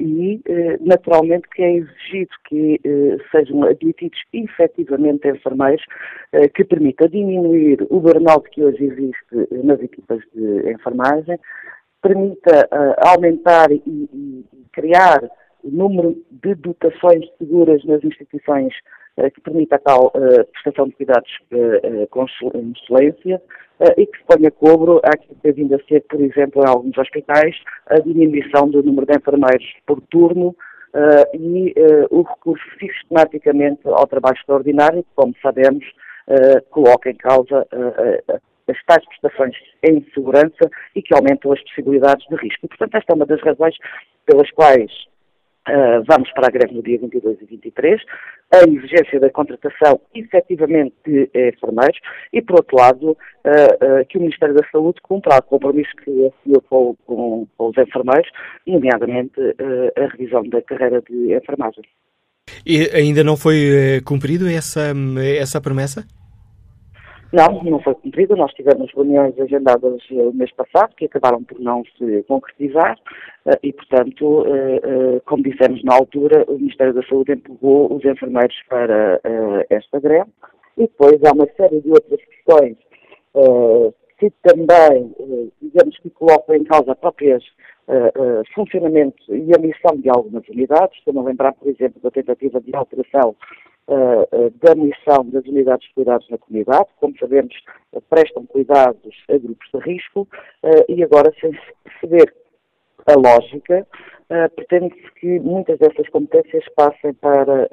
e, naturalmente, que é exigido que sejam admitidos efetivamente enfermeiros que permita diminuir o burnout que hoje existe nas equipas de enfermagem, permita aumentar e, e criar o número de dotações seguras nas instituições eh, que permita a tal uh, prestação de cuidados uh, com excelência e que se ponha cobro àquilo que tem vindo a ser, por exemplo, em alguns hospitais, a diminuição do número de enfermeiros por turno e o recurso sistematicamente ao trabalho extraordinário, que, como sabemos, coloca em causa as tais prestações em segurança e que aumentam as possibilidades de risco. E, portanto, esta é uma das razões pelas quais Uh, vamos para a greve no dia 22 e 23, a exigência da contratação efetivamente de enfermeiros e, por outro lado, uh, uh, que o Ministério da Saúde cumpra o compromisso que assumiu com, com, os enfermeiros, nomeadamente a revisão da carreira de enfermagem. E ainda não foi cumprido essa, essa promessa? Não, não foi cumprido. Nós tivemos reuniões agendadas o mês passado que acabaram por não se concretizar eh, e, portanto, eh, eh, como dissemos na altura, o Ministério da Saúde empurrou os enfermeiros para esta greve e depois há uma série de outras questões que também, digamos que colocam em causa próprias uh, funcionamento e a missão de algumas unidades. Estou a lembrar, por exemplo, da tentativa de alteração uh, da missão das unidades de cuidados na comunidade. Como sabemos, prestam cuidados a grupos de risco e agora, sem se perceber a lógica, pretende-se que muitas dessas competências passem para,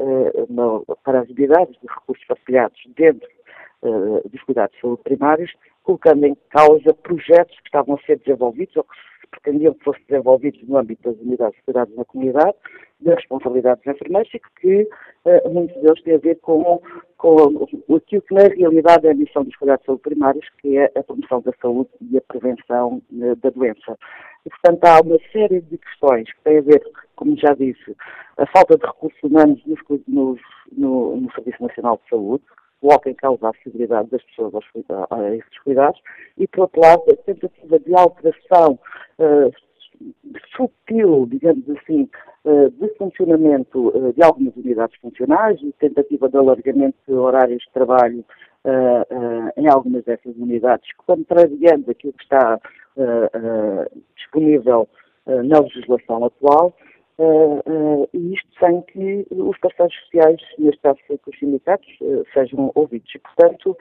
para as unidades de recursos partilhados dentro dos cuidados de saúde primários, colocando em causa projetos que estavam a ser desenvolvidos ou que pretendiam que fossem desenvolvidos no âmbito das unidades de cuidados na comunidade, dos enfermeiros e que uh, muitos deles têm a ver com, com aquilo que na realidade é a missão dos cuidados de saúde primários, que é a promoção da saúde e a prevenção uh, da doença. E, portanto, há uma série de questões que têm a ver, como já disse, a falta de recursos humanos nos, nos, no, no Serviço Nacional de Saúde, coloca em causa a acessibilidade das pessoas aos, a esses cuidados, e, por outro lado, a tentativa de alteração uh, sutil, digamos assim, uh, de funcionamento uh, de algumas unidades funcionais e tentativa de alargamento de horários de trabalho em algumas dessas unidades, contrariando aquilo que está disponível na legislação atual, e isto sem que os parceiros sociais, neste caso os sindicatos, sejam ouvidos. E, portanto,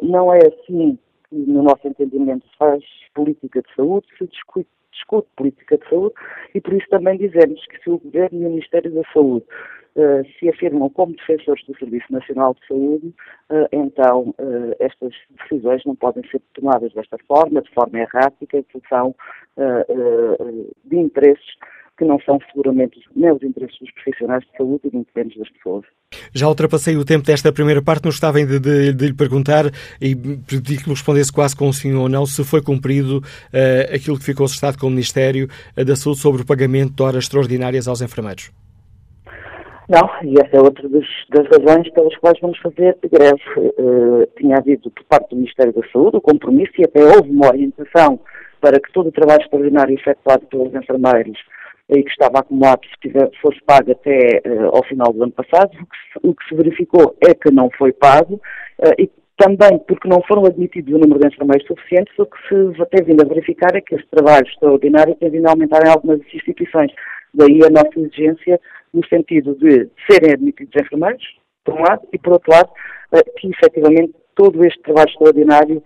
não é assim no nosso entendimento, faz política de saúde, se discute, discute, política de saúde, e por isso também dizemos que se o Governo e o Ministério da Saúde se afirmam como defensores do Serviço Nacional de Saúde, então estas decisões não podem ser tomadas desta forma, de forma errática, em função de interesses que não são seguramente nem os interesses dos profissionais de saúde e muito menos das pessoas. Já ultrapassei o tempo desta primeira parte, não estava de, de, de lhe perguntar e pedi que me respondesse quase com sim ou não se foi cumprido uh, aquilo que ficou assustado com o Ministério da Saúde sobre o pagamento de horas extraordinárias aos enfermeiros. Não, e essa é outra das, das razões pelas quais vamos fazer greve. Uh, tinha havido por parte do Ministério da Saúde o compromisso e até houve uma orientação para que todo o trabalho extraordinário efetuado pelos enfermeiros e que estava acumulado se fosse pago até uh, ao final do ano passado. O que, se, o que, se, verificou é que não foi pago uh, e também porque não foram admitidos o número de enfermeiros suficientes, o que se tem vindo a verificar é que esse trabalho extraordinário tem vindo a aumentar em algumas instituições. Daí a nossa exigência no sentido de serem admitidos enfermeiros, por um lado, e por outro lado, uh, que efetivamente todo este trabalho extraordinário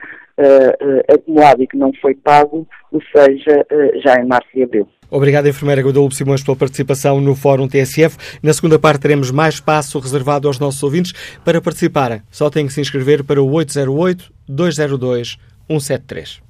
acumulado e que não foi pago, o seja já em março e abril. Obrigado, enfermeira Guadalupe Simões, pela participação no Fórum TSF. Na segunda parte teremos mais espaço reservado aos nossos ouvintes para participarem. Só têm que se inscrever para o 808-202-173.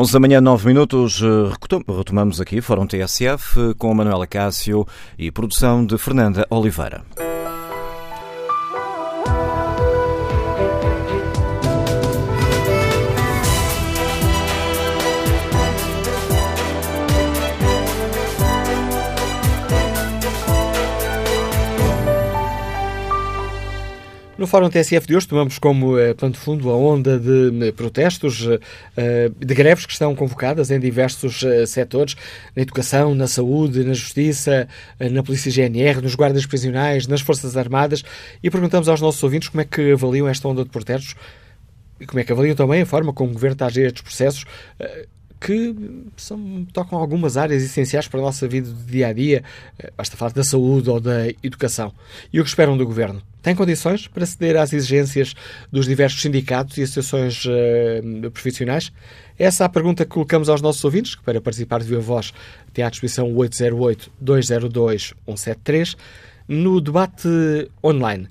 11 da manhã, 9 minutos, eh, retomamos aqui Fórum TSF com Manuela Cássio e produção de Fernanda Oliveira. No Fórum TSF de hoje tomamos como uh, pano de fundo a onda de uh, protestos, uh, de greves que estão convocadas em diversos setores, na educação, na saúde, na justiça, na polícia GNR, nos guardas prisionais, nas Forças Armadas e perguntamos aos nossos ouvintes como é que avaliam esta onda de protestos e como é que avaliam também a forma como o Governo está a gerir estes processos que são, tocam algumas áreas essenciais para a nossa vida do dia a dia, eh, basta falar da saúde ou da educação. E o que esperam do Governo? Tem condições para ceder às exigências dos diversos sindicatos e associações uh, profissionais? Essa é a pergunta que colocamos aos nossos ouvintes, que para participar de viva voz tem à disposição 808-202-173 no debate online.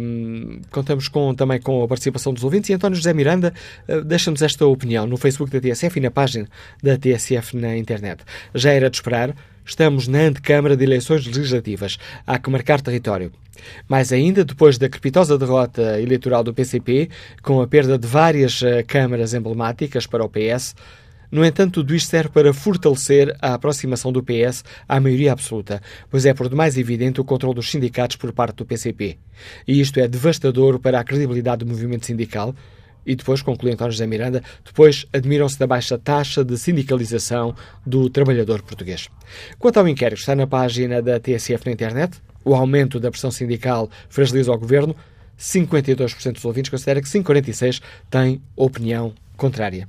Um, contamos com, também com a participação dos ouvintes e António José Miranda uh, deixa-nos esta opinião no Facebook da TSF e na página da TSF na internet. Já era de esperar, estamos na antecâmara de eleições legislativas. Há que marcar território. Mais ainda, depois da crepitosa derrota eleitoral do PCP, com a perda de várias uh, câmaras emblemáticas para o PS, no entanto, tudo isto serve para fortalecer a aproximação do PS à maioria absoluta, pois é por demais evidente o controle dos sindicatos por parte do PCP. E isto é devastador para a credibilidade do movimento sindical, e depois, conclui António José Miranda, depois admiram-se da baixa taxa de sindicalização do trabalhador português. Quanto ao inquérito, está na página da TSF na internet. O aumento da pressão sindical fragiliza o governo. 52% dos ouvintes considera que 546 têm opinião contrária.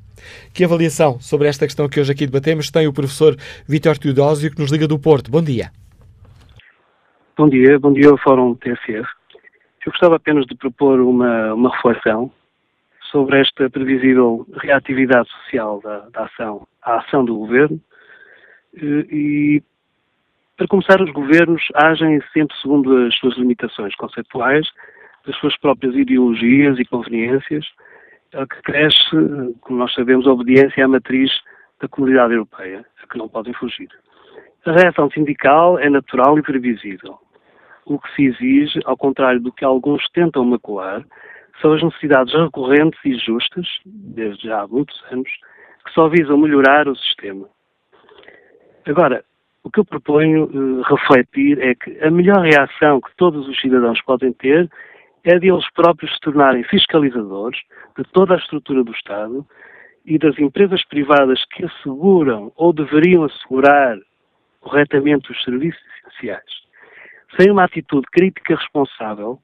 Que avaliação sobre esta questão que hoje aqui debatemos tem o professor Vítor Teodósio, que nos liga do Porto. Bom dia. Bom dia, bom dia ao Fórum TSF. Eu gostava apenas de propor uma, uma reflexão sobre esta previsível reatividade social da, da ação, à ação do governo e, para começar, os governos agem sempre segundo as suas limitações conceituais, as suas próprias ideologias e conveniências, que cresce, como nós sabemos, a obediência à matriz da comunidade europeia, a que não podem fugir. A reação sindical é natural e previsível. O que se exige, ao contrário do que alguns tentam macular, são as necessidades recorrentes e justas, desde já há muitos anos, que só visam melhorar o sistema. Agora, o que eu proponho uh, refletir é que a melhor reação que todos os cidadãos podem ter é de eles próprios se tornarem fiscalizadores de toda a estrutura do Estado e das empresas privadas que asseguram ou deveriam assegurar corretamente os serviços essenciais. Sem uma atitude crítica responsável,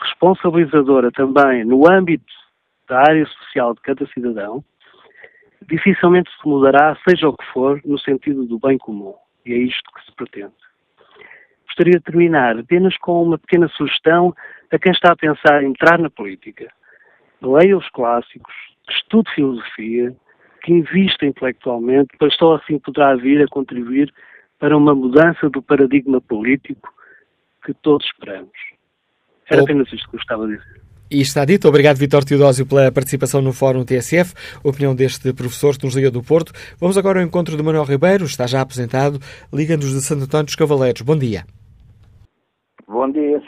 responsabilizadora também no âmbito da área social de cada cidadão, dificilmente se mudará, seja o que for, no sentido do bem comum. E é isto que se pretende. Gostaria de terminar apenas com uma pequena sugestão a quem está a pensar em entrar na política. Leia os clássicos, estude filosofia, que invista intelectualmente, pois só assim poderá vir a contribuir para uma mudança do paradigma político que todos esperamos. Era apenas isto que eu gostava de dizer. E está dito. Obrigado, Vitor Teodósio, pela participação no Fórum TSF. Opinião deste professor que nos liga do Porto. Vamos agora ao encontro de Manuel Ribeiro, está já apresentado, liga-nos de Santo Antônio dos Cavaleiros. Bom dia. Bom dia.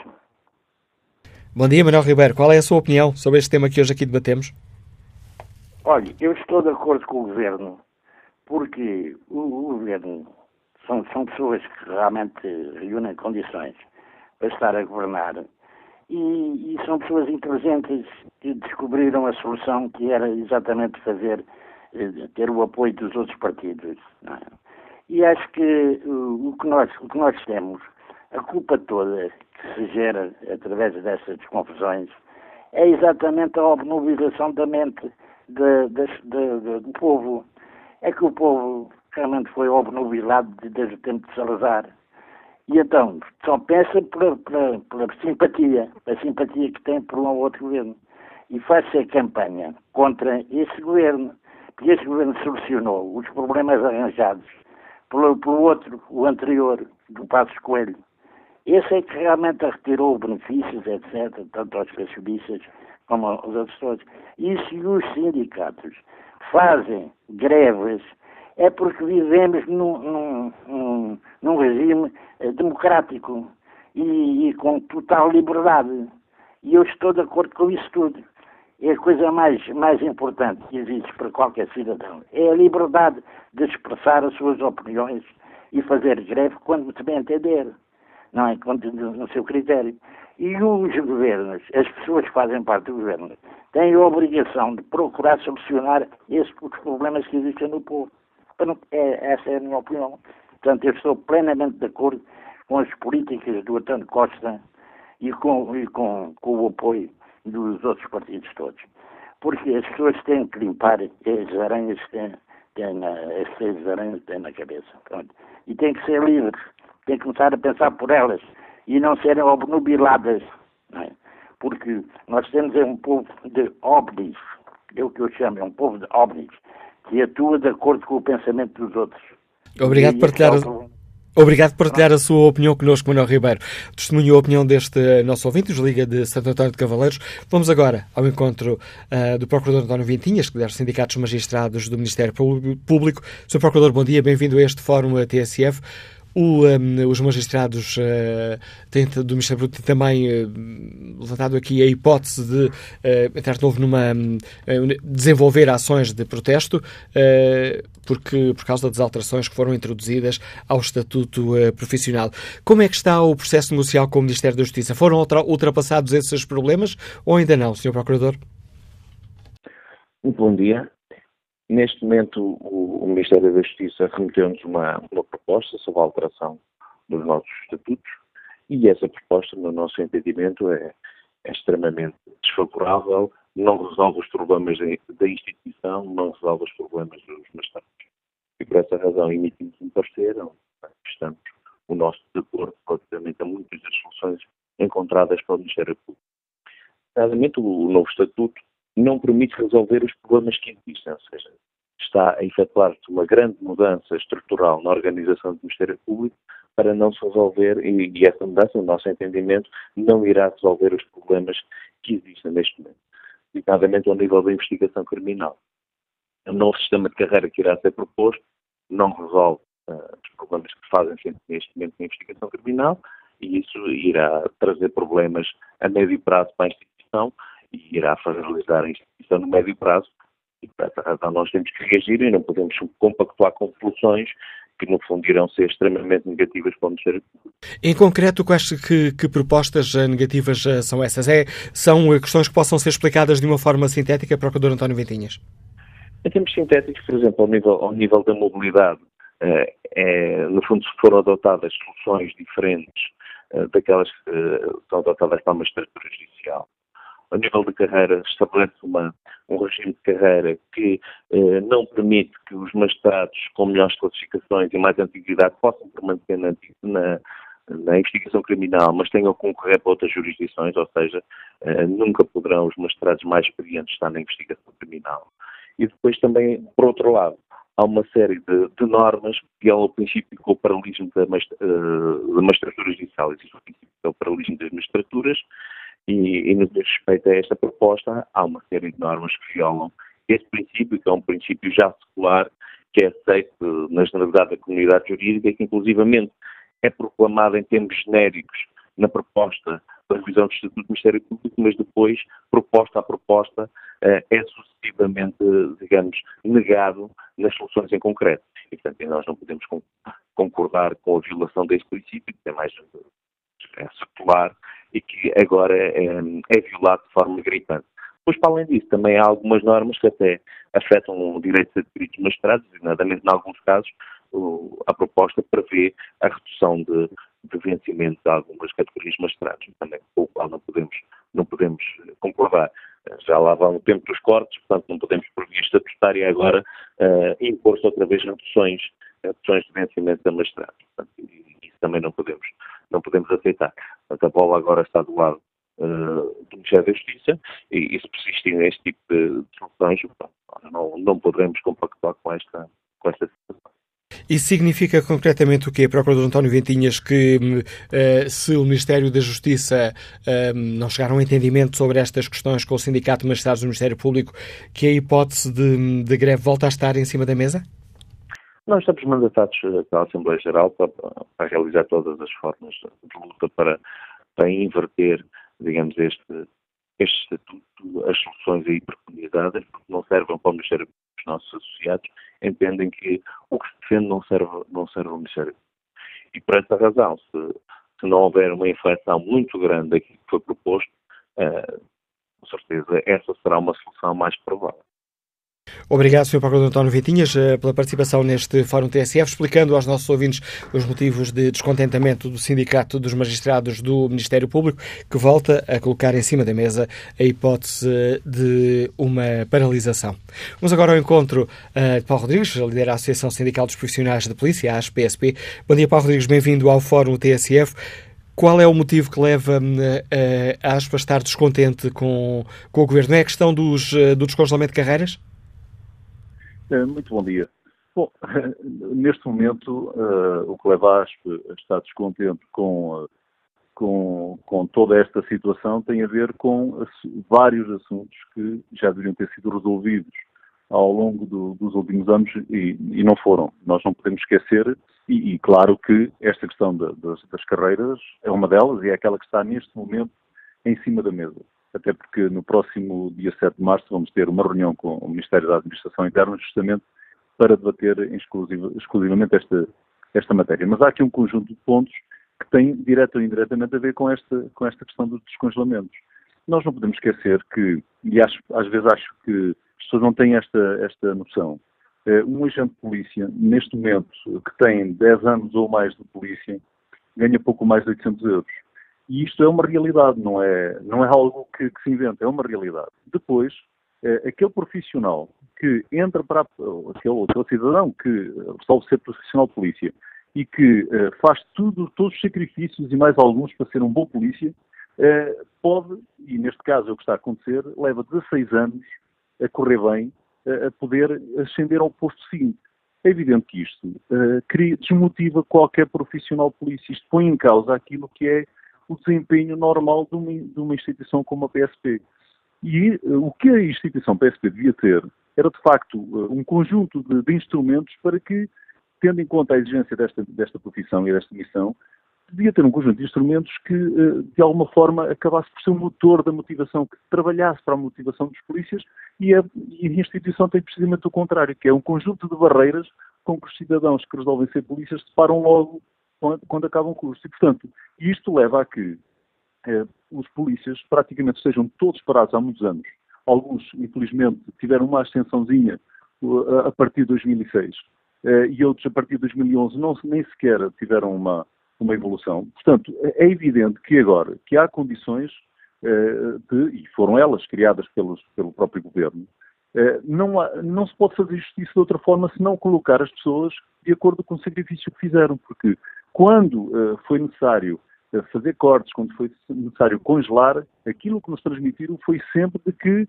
Bom dia, Manuel Ribeiro. Qual é a sua opinião sobre este tema que hoje aqui debatemos? Olha, eu estou de acordo com o Governo, porque o, Governo são, são pessoas que realmente reúnem condições para estar a governar e, e, são pessoas inteligentes que descobriram a solução que era exatamente fazer, eh, ter o apoio dos outros partidos. É? E acho que o, que nós, o que nós temos, a culpa toda que se gera através dessas desconfusões, é exatamente a obnubilação da mente de, de, de, do povo. É que o povo realmente foi obnubilado desde o tempo de Salazar. E então, só pensa pela, pela, pela simpatia, a simpatia que tem por um ou outro governo. E faz-se a campanha contra esse governo, porque esse governo solucionou os problemas arranjados pelo, pelo outro, o anterior, do Passos Coelho. Esse é que realmente retirou benefícios, etc., tanto aos pensionistas como aos outros todos. E se os sindicatos fazem greves é porque vivemos num, num, num, regime eh, democrático e, e, com total liberdade. E eu estou de acordo com isso tudo. É a coisa mais, mais importante que existe para qualquer cidadão. É a liberdade de expressar as suas opiniões e fazer greve quando se bem entender, não é? No seu critério. E os governos, as pessoas que fazem parte do governo, têm a obrigação de procurar solucionar esses problemas que existem no povo. É, essa é a minha opinião. Portanto, eu estou plenamente de acordo com as políticas do António Costa e com, e com, com o apoio dos outros partidos todos. Porque as pessoas têm que limpar as aranhas que têm, têm as seis aranhas que têm na cabeça. Pronto. E têm que ser livres, têm que começar a pensar por elas e não serem obnubiladas. Não é? Porque nós temos um povo de ovnis, é o que eu chamo, é um povo de ovnis, que atua de acordo com o pensamento dos outros. Obrigado por partilhar. É Obrigado por partilhar a sua opinião connosco, Manuel Ribeiro. Testemunhou a opinião deste nosso ouvinte, os Liga de Santo António de Cavaleiros. Vamos agora ao encontro uh, do Procurador António Vintinhas, que der sindicatos magistrados do Ministério Público. Sr. Procurador, bom dia, bem-vindo a este Fórum TSF. O, um, os magistrados uh, têm, do Ministério Público também uh, levantado aqui a hipótese de uh, entrar de novo numa. Um, desenvolver ações de protesto, porque, por causa das alterações que foram introduzidas ao Estatuto Profissional. Como é que está o processo negocial com o Ministério da Justiça? Foram ultrapassados esses problemas ou ainda não, Sr. Procurador? Bom dia. Neste momento, o, o Ministério da Justiça remeteu-nos uma, uma proposta sobre a alteração dos nossos estatutos e essa proposta, no nosso entendimento, é, é extremamente desfavorável, não resolve os problemas da instituição, não resolve os problemas dos magistrados. E por essa razão emitimos um parecer estamos o nosso desacordo relativamente a muitas das soluções encontradas pelo Ministério Público. Realmente, o novo estatuto não permite resolver os problemas que existem, ou seja, está a efetuar-se uma grande mudança estrutural na organização do Ministério Público para não se resolver, e, e essa mudança, no nosso entendimento, não irá resolver os problemas que existem neste momento, designadamente ao nível da investigação criminal. O novo sistema de carreira que irá ser proposto não resolve uh, os problemas que fazem neste momento na investigação criminal e isso irá trazer problemas a médio prazo para a instituição e irá fragilizar a instituição no médio prazo. E por essa razão nós temos que reagir e não podemos compactuar com soluções que no fundo irão ser extremamente negativas para o Ministério. Em concreto, quais que, que, propostas eh, negativas eh, são essas? É, são eh, questões que possam ser explicadas de uma forma sintética, Procurador António Ventinhas? Em termos sintéticos, por exemplo, ao nível, ao nível da mobilidade, é, no fundo, se foram adotadas soluções diferentes daquelas que são adotadas para a magistratura judicial, a nível de carreira, estabelece uma, um regime de carreira que eh, não permite que os magistrados com melhores classificações e mais antiguidade possam permanecer na, na, na investigação criminal, mas tenham que concorrer para outras jurisdições, ou seja, eh, nunca poderão os magistrados mais experientes estar na investigação criminal. E depois também, por outro lado, há uma série de, de normas que é o princípio com o paralelismo da, uh, da magistratura judicial. Existe o princípio que é o paralelismo das magistraturas e, e no que respeito a esta proposta, há uma série de normas que violam esse princípio, que é um princípio já secular, que é aceito na generalidade da comunidade jurídica, que inclusivamente é proclamado em termos genéricos na proposta da revisão do Estatuto do Ministério Público, mas depois, proposta a proposta, eh, é sucessivamente, digamos, negado nas soluções em concreto. E, portanto, nós não podemos concordar com a violação desse princípio, que é mais é secular e que agora é, é violado de forma gritante. Pois, para além disso, também há algumas normas que até afetam o direito de adquiridos magistrados, designadamente, em alguns casos, a proposta prevê a redução de, de vencimento de algumas categorias magistrados, também com o qual não podemos, não podemos concordar. Já lá vão o tempo dos cortes, portanto não podemos, por via estatutária, agora uh, impor-se outra vez reduções, reduções de vencimento da magistrados. Portanto, isso também não podemos, não podemos aceitar. Portanto, a bola agora está do lado uh, do Ministério da Justiça e, e se persistirem este tipo de soluções, não, não poderemos compactuar com esta, com esta situação. Isso significa concretamente o quê, Procurador António Ventinhas, que uh, se o Ministério da Justiça uh, não chegar a um entendimento sobre estas questões com o Sindicato de Magistrados do Ministério Público, que a hipótese de, de greve volta a estar em cima da mesa? Nós estamos mandatados pela Assembleia Geral para, para, realizar todas as formas de luta para, para inverter, digamos, este, este estatuto, as soluções aí preconizadas, porque não servem para o Ministério dos nossos associados, entendem que o que se defende não serve, não serve ao Ministério. E por essa razão, se, se não houver uma inflação muito grande daquilo que foi proposto, uh, com certeza essa será uma solução mais provável. Obrigado, Sr. Procurador António Vitinhas, eh, pela participação neste Fórum TSF, explicando aos nossos ouvintes os motivos de descontentamento do Sindicato dos Magistrados do Ministério Público, que volta a colocar em cima da mesa a hipótese de uma paralisação. Vamos agora ao encontro eh, de Paulo Rodrigues, líder da Associação Sindical dos Profissionais de Polícia, a ASPSP. Bom dia, Paulo Rodrigues, bem-vindo ao Fórum TSF. Qual é o motivo que leva eh, a ASPA a estar descontente com, com o Governo? É a questão dos, do descongelamento de carreiras? Eh, muito bom dia. Bom, *laughs* neste momento, uh, o que leva a ASP a estar descontente com, uh, com, com toda esta situação tem a ver com vários assuntos que já deveriam ter sido resolvidos ao longo do, dos últimos anos e, e, não foram. Nós não podemos esquecer, e, e claro que esta questão das, das carreiras é uma delas e é aquela que está neste momento em cima da mesa até porque no próximo dia 7 de março vamos ter uma reunião com o Ministério da Administração Interna justamente para debater exclusivamente esta, esta matéria. Mas há aqui um conjunto de pontos que têm direto ou indiretamente a ver com esta, com esta questão dos descongelamentos. Nós não podemos esquecer que, e acho, às vezes acho que as pessoas não têm esta, esta noção, eh, um agente de polícia, neste momento, que tem 10 anos ou mais de polícia, ganha pouco mais de 800 euros. E isto é uma realidade, não é, não é algo que, que se inventa, é uma realidade. Depois, é, aquele profissional que entra para aquele, aquele cidadão que resolve ser profissional de polícia e que é, faz tudo, todos os sacrifícios e mais alguns para ser um bom polícia, é, pode, e neste caso é o que está a acontecer, leva 16 anos a correr bem, a poder ascender ao posto seguinte. É evidente que isto desmotiva qualquer profissional de polícia. Isto põe em causa aquilo que é o desempenho normal de uma, de uma instituição como a PSP. E uh, o que a instituição PSP devia ter era, de facto, uh, um conjunto de, de, instrumentos para que, tendo em conta a exigência desta, desta profissão e desta missão, devia ter um conjunto de instrumentos que, uh, de alguma forma, acabasse por ser o um motor da motivação, que trabalhasse para a motivação dos polícias, e a, e a instituição tem precisamente o contrário, que é um conjunto de barreiras com que os cidadãos que resolvem ser polícias se param logo quando, acabam o curso. E, portanto, isto leva a que eh, os polícias praticamente estejam todos parados há muitos anos. Alguns, infelizmente, tiveram uma ascensãozinha a partir de 2006 eh, e outros, a partir de 2011, não, nem sequer tiveram uma, uma evolução. Portanto, é, é evidente que agora que há condições eh, de, e foram elas criadas pelos, pelo próprio governo, não, há, não, se pode fazer justiça de outra forma se não colocar as pessoas de acordo com o sacrifício que fizeram, porque quando uh, foi necessário uh, fazer cortes, quando foi necessário congelar, aquilo que nos transmitiram foi sempre de que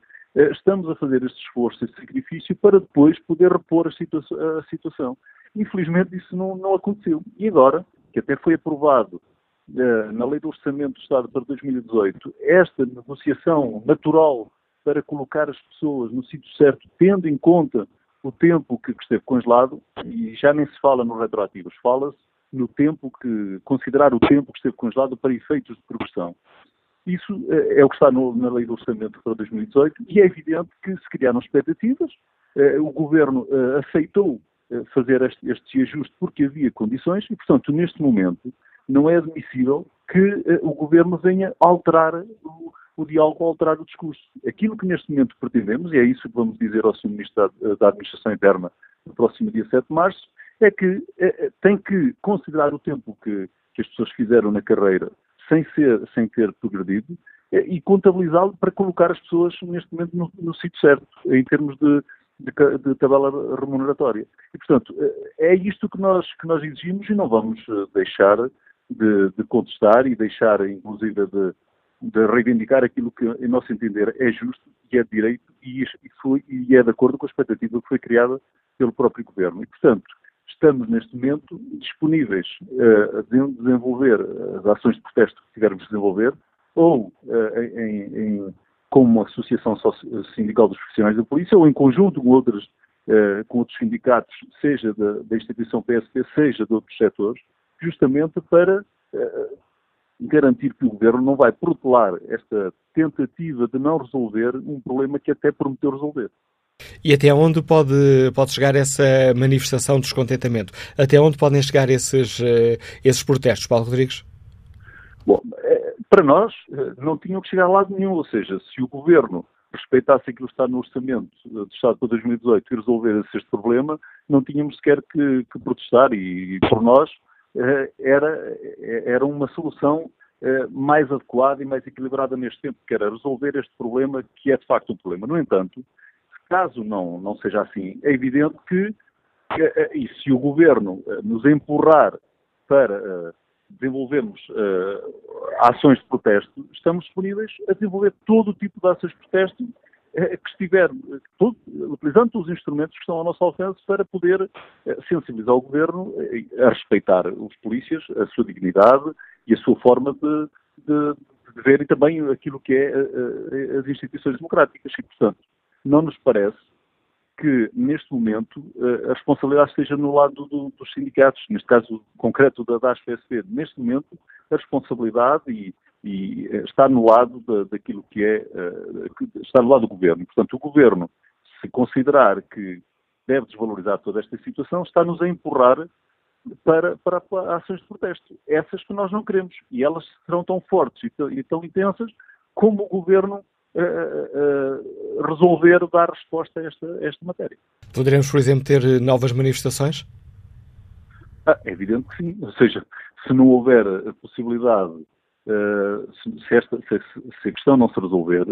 estamos a fazer este esforço, este sacrifício, para depois poder repor a, situa a situação. Infelizmente isso não, não, aconteceu. E agora, que até foi aprovado uh, na Lei do Orçamento do Estado para 2018, esta negociação natural para colocar as pessoas no sítio certo, tendo em conta o tempo que esteve congelado, e já nem se fala nos retroativos, fala-se no tempo que, considerar o tempo que esteve congelado para efeitos de progressão. Isso uh, é o que está no, na Lei do Orçamento para 2018 e é evidente que se criaram expectativas, uh, o Governo aceitou fazer este, este ajuste porque havia condições e, portanto, neste momento não é admissível que o Governo venha alterar o, o diálogo, alterar o discurso. Aquilo que neste momento pretendemos, e é isso que vamos dizer ao Sr. Ministro da, da Administração Interna no próximo dia 7 de março, é que uh, tem que considerar o tempo que, que, as pessoas fizeram na carreira sem, ser, sem ter progredido uh, e contabilizá-lo para colocar as pessoas neste momento no, no sítio certo, em termos de de, de, tabela remuneratória. E, portanto, é isto que nós, que nós exigimos e não vamos eh, deixar de, de contestar e deixar, inclusive, de, de, reivindicar aquilo que, em nosso entender, é justo e é direito e, foi, e é de acordo com a expectativa que foi criada pelo próprio Governo. E, portanto, estamos neste momento disponíveis uh, a desenvolver as ações de protesto que tivermos de desenvolver ou uh, em, em como associação sindical dos profissionais da polícia ou em conjunto com outros, eh, com outros sindicatos, seja da, da, instituição PSP, seja de outros setores, justamente para garantir que o governo não vai protelar esta tentativa de não resolver um problema que até prometeu resolver. E até onde pode, pode chegar essa manifestação de descontentamento? Até onde podem chegar esses, eh, esses protestos, Paulo Rodrigues? Bom, para nós, eh, não tinham que chegar a lado nenhum. Ou seja, se o governo respeitasse aquilo que está no orçamento do Estado para 2018 e resolvesse este problema, não tínhamos sequer que, que protestar. E, e, por nós, eh, era, eh, era uma solução mais adequada e mais equilibrada neste tempo, que era resolver este problema, que é de facto um problema. No entanto, caso não, não seja assim, é evidente que, e se o governo nos empurrar para desenvolvemos uh, ações de protesto, estamos disponíveis a desenvolver todo o tipo de ações de protesto que estiver, todo, utilizando os instrumentos que estão ao nosso alcance para poder sensibilizar o Governo a respeitar os polícias, a sua dignidade e a sua forma de, de, de ver e também aquilo que é as instituições democráticas. E, portanto, não nos parece que, neste momento, eh, a responsabilidade esteja no lado do, dos sindicatos, neste caso concreto da DAS-PSP. Neste momento, a responsabilidade e, e eh, está no lado da, daquilo que é, uh, está no lado do governo. Portanto, o governo, se considerar que deve desvalorizar toda esta situação, está-nos a empurrar para, para, para, ações de protesto. Essas que nós não queremos. E elas serão tão fortes e, e tão intensas como o governo uh, resolver dar resposta a esta, a esta matéria. Poderemos, por exemplo, ter novas manifestações? Ah, é evidente que sim. Ou seja, se não houver a possibilidade, uh, se, esta, se, se, a questão não se resolver,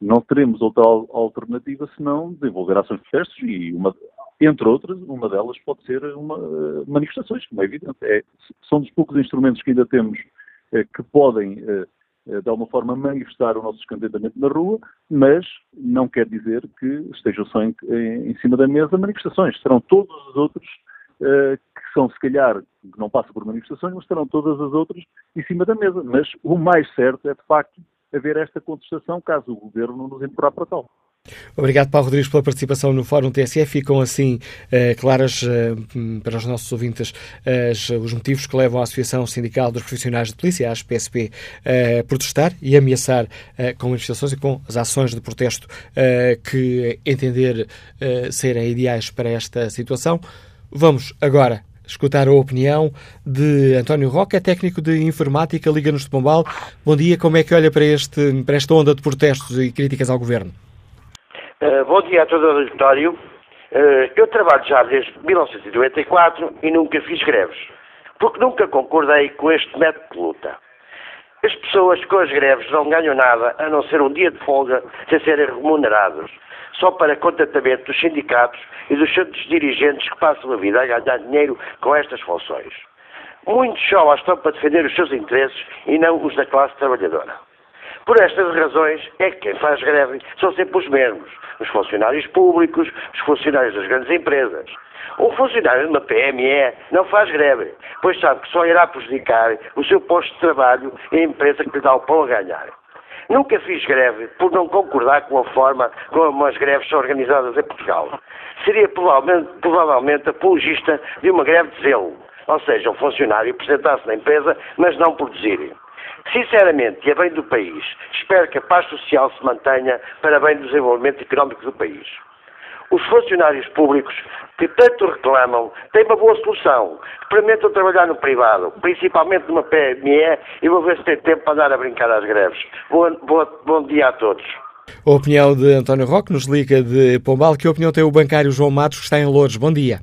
não teremos outra alternativa senão desenvolver ações de protestos e, uma, entre outras, uma delas pode ser uma, manifestações, como é evidente. É, são dos poucos instrumentos que ainda temos que podem eh, de alguma forma manifestar o nosso descontentamento na rua, mas não quer dizer que estejam só em, em, cima da mesa manifestações. Serão todos os outros uh, que são, se calhar, que não passam por manifestações, mas estarão todas as outras em cima da mesa. Mas o mais certo é, de facto, haver esta contestação caso o Governo nos empurrar para tal. Obrigado, Paulo Rodrigues, pela participação no Fórum TSF. Ficam assim eh, claras eh, para os nossos ouvintes as, os motivos que levam a Associação Sindical dos Profissionais de Polícia, a ASPSP, a protestar e ameaçar eh, com manifestações e com as ações de protesto eh, que entender eh, serem ideais para esta situação. Vamos agora escutar a opinião de António Roca, técnico de informática, Liga-nos de Pombal. Bom dia, como é que olha para, este, para esta onda de protestos e críticas ao Governo? Uh, bom dia a todo o auditório. Uh, eu trabalho já desde 1994 e nunca fiz greves, porque nunca concordei com este método de luta. As pessoas com as greves não ganham nada a não ser um dia de folga sem serem remunerados, só para contentamento dos sindicatos e dos seus dirigentes que passam a vida a ganhar dinheiro com estas funções. Muitos só estão para defender os seus interesses e não os da classe trabalhadora. Por estas razões é que quem faz greve são sempre os mesmos. Os funcionários públicos, os funcionários das grandes empresas. Um funcionário de uma PME não faz greve, pois sabe que só irá prejudicar o seu posto de trabalho e a empresa que lhe dá o pão a ganhar. Nunca fiz greve por não concordar com a forma como as greves são organizadas em Portugal. Seria provavelmente, provavelmente apologista de uma greve de zelo, ou seja, um funcionário apresentar-se na empresa, mas não produzir. Sinceramente, e a bem do país, espero que a paz social se mantenha para bem do desenvolvimento económico do país. Os funcionários públicos que tanto reclamam têm uma boa solução. Experimentam trabalhar no privado, principalmente numa PME, e vou ver se tem tempo para andar a brincar às greves. Boa, boa, bom dia a todos. A opinião de António Roque nos liga de Pombal. Que opinião tem o bancário João Matos, que está em Louros? Bom dia.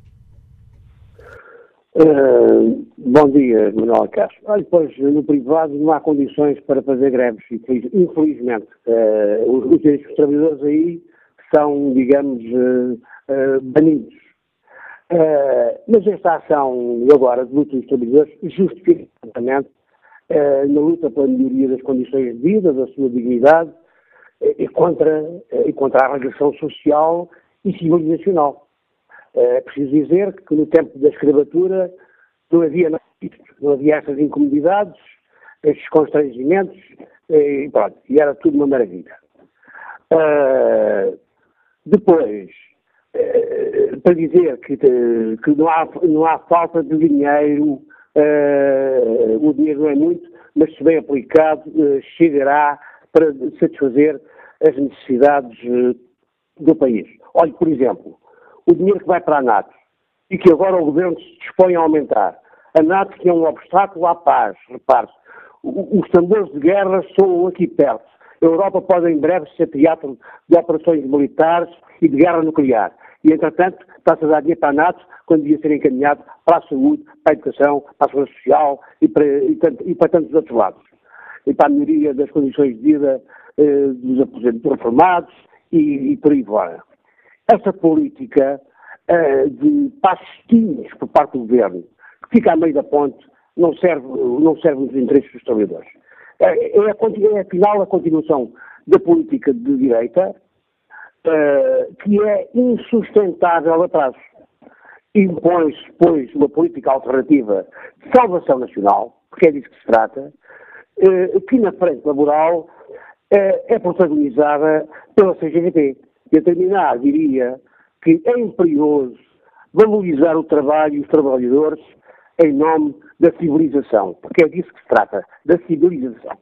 Uh, bom dia, Manuel Castro. Olha, pois, no privado não há condições para fazer greves, infelizmente. Uh, os, os trabalhadores aí são, digamos, uh, banidos. mas esta ação agora de luta dos trabalhadores justifica exatamente na luta pela melhoria das condições de vida, da sua dignidade e contra, e contra a regressão social e civilizacional. É preciso dizer que no tempo da escravatura não havia, não havia essas incomodidades, estes constrangimentos, e, pronto, e era tudo uma maravilha. Uh, depois, uh, para dizer que, que, não, há, não há falta de dinheiro, uh, o dinheiro não é muito, mas se bem aplicado, chegará para satisfazer as necessidades do país. Olhe, por exemplo, o dinheiro que vai para a NATO e que agora o Governo se dispõe a aumentar. A NATO que é um obstáculo à paz, repare Os tambores de guerra soam aqui perto. A Europa pode em breve ser teatro de operações militares e de guerra nuclear. E, entretanto, está-se a dar dinheiro para a NATO quando devia ser encaminhado para a saúde, para a educação, para a segurança social e para, e, e para tantos outros lados. E para a melhoria das condições de vida eh, dos aposentos reformados e, e por aí fora essa política uh, de pastinhos por parte do governo, que fica a meio da ponte, não serve, não serve nos interesses dos trabalhadores. É, é, é afinal a continuação da política de direita, uh, que é insustentável a prazo. Impõe-se, pois, uma política alternativa de salvação nacional, porque é disso que se trata, uh, que na frente laboral é protagonizada pela CGT. E a terminar, diria que é imperioso valorizar o trabalho e os trabalhadores em nome da civilização, porque é disso que se trata, da civilização.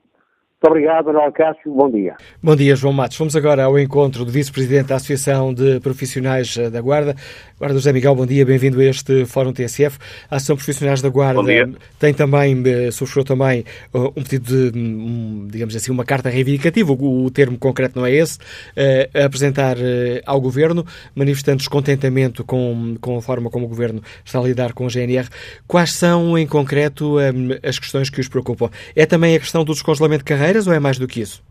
Muito obrigado, Manuel Cássio. Bom dia. Bom dia, João Matos. Vamos agora ao encontro do Vice-Presidente da Associação de Profissionais da Guarda. Guarda José Miguel, bom dia, bem-vindo a este Fórum TSF. A Associação Profissionais da Guarda tem também, eh, subscreveu também eh, um pedido de, um, digamos assim, uma carta reivindicativa, o, termo concreto não é esse, eh, a apresentar ao Governo, manifestando descontentamento com, com a forma como o Governo está a lidar com a GNR. Quais são, em concreto, as questões que os preocupam? É também a questão do descongelamento de carreira ou é mais do que isso?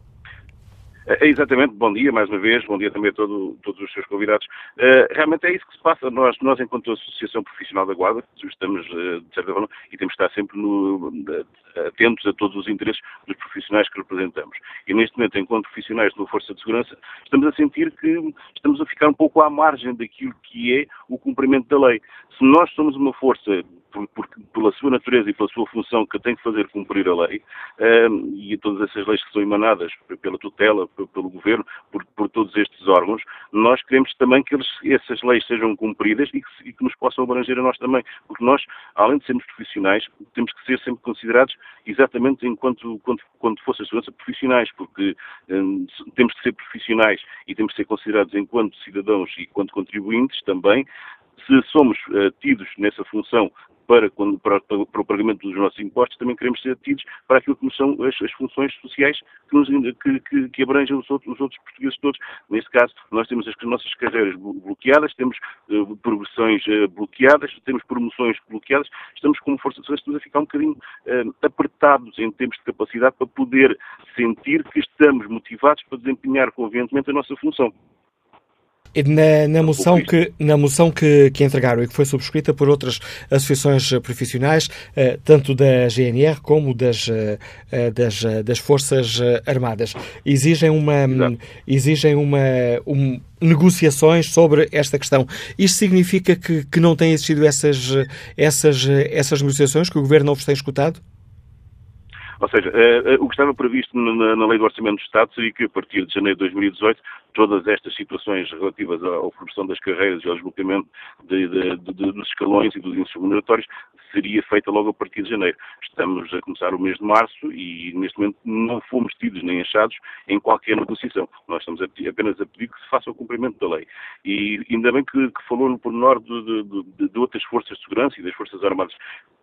É, exatamente, bom dia mais uma vez, bom dia também a todo, todos os seus convidados. Uh, realmente é isso que se passa. Nós, nós enquanto Associação Profissional da Guarda, estamos, uh, de certa forma, e temos de estar sempre no, uh, atentos a todos os interesses dos profissionais que representamos. E neste momento, enquanto profissionais de uma Força de Segurança, estamos a sentir que estamos a ficar um pouco à margem daquilo que é o cumprimento da lei. Se nós somos uma força por, por, pela sua natureza e pela sua função que tem que fazer cumprir a lei, um, e todas essas leis que são emanadas pela tutela, pelo governo, por, por todos estes órgãos, nós queremos também que eles, essas leis sejam cumpridas e que, e que, nos possam abranger a nós também, porque nós, além de sermos profissionais, temos que ser sempre considerados exatamente enquanto quando, quando fosse a segurança profissionais, porque um, temos de ser profissionais e temos de ser considerados enquanto cidadãos e enquanto contribuintes também, se somos uh, tidos nessa função para, quando, para, para, o pagamento dos nossos impostos, também queremos ser tidos para aquilo que são as, as funções sociais que, nos, que, que, que abrangem os outros, os outros, portugueses todos. Neste caso, nós temos as, as nossas carreiras bloqueadas, temos uh, progressões uh, bloqueadas, temos promoções bloqueadas, estamos como Força de Segurança a ficar um bocadinho uh, apertados em termos de capacidade para poder sentir que estamos motivados para desempenhar convenientemente a nossa função. Na, na, moção, que, na moção que, que entregaram e que foi subscrita por outras associações profissionais, eh, tanto da GNR como das, eh, eh, das, das Forças Armadas, exigem uma, exigem uma, um, negociações sobre esta questão. Isto significa que, que não têm existido essas, essas, essas negociações, que o Governo não vos tem escutado? Ou seja, uh, uh, o que estava previsto na, Lei do Orçamento do Estado seria que, a partir de janeiro de 2018, todas estas situações relativas à, promoção das carreiras e ao deslocamento de, de, de, dos escalões e dos índices remuneratórios seria feita logo a partir de janeiro. Estamos a começar o mês de março e, neste momento, não fomos tidos nem achados em qualquer negociação. Nós estamos a, apenas a pedir que se faça o cumprimento da lei. E ainda bem que, que falou no pormenor de, de, outras forças de segurança e das Forças Armadas.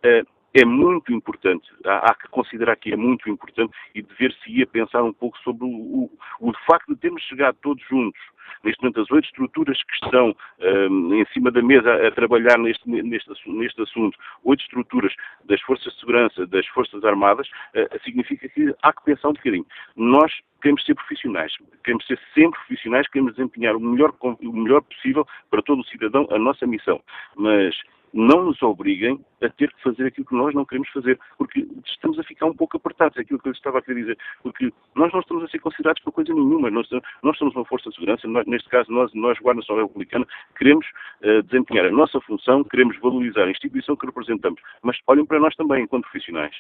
Uh, é muito importante, há, há, que considerar que é muito importante e dever-se-ia pensar um pouco sobre o, o, o, facto de termos chegado todos juntos, neste momento as oito estruturas que estão um, em cima da mesa a, trabalhar neste, neste, neste, assunto, oito estruturas das Forças de Segurança, das Forças Armadas, uh, significa que há que pensar um bocadinho. Nós queremos ser profissionais, queremos ser sempre profissionais, queremos desempenhar o melhor, o melhor possível para todo o cidadão a nossa missão, mas não nos obriguem a ter que fazer aquilo que nós não queremos fazer, porque estamos a ficar um pouco apertados, é aquilo que eu estava a querer dizer, porque nós não estamos a ser considerados por coisa nenhuma, nós, nós somos uma força de segurança, neste caso nós, nós Guarda Nacional Republicana, queremos uh, desempenhar a nossa função, queremos valorizar a instituição que representamos, mas olhem para nós também, enquanto profissionais.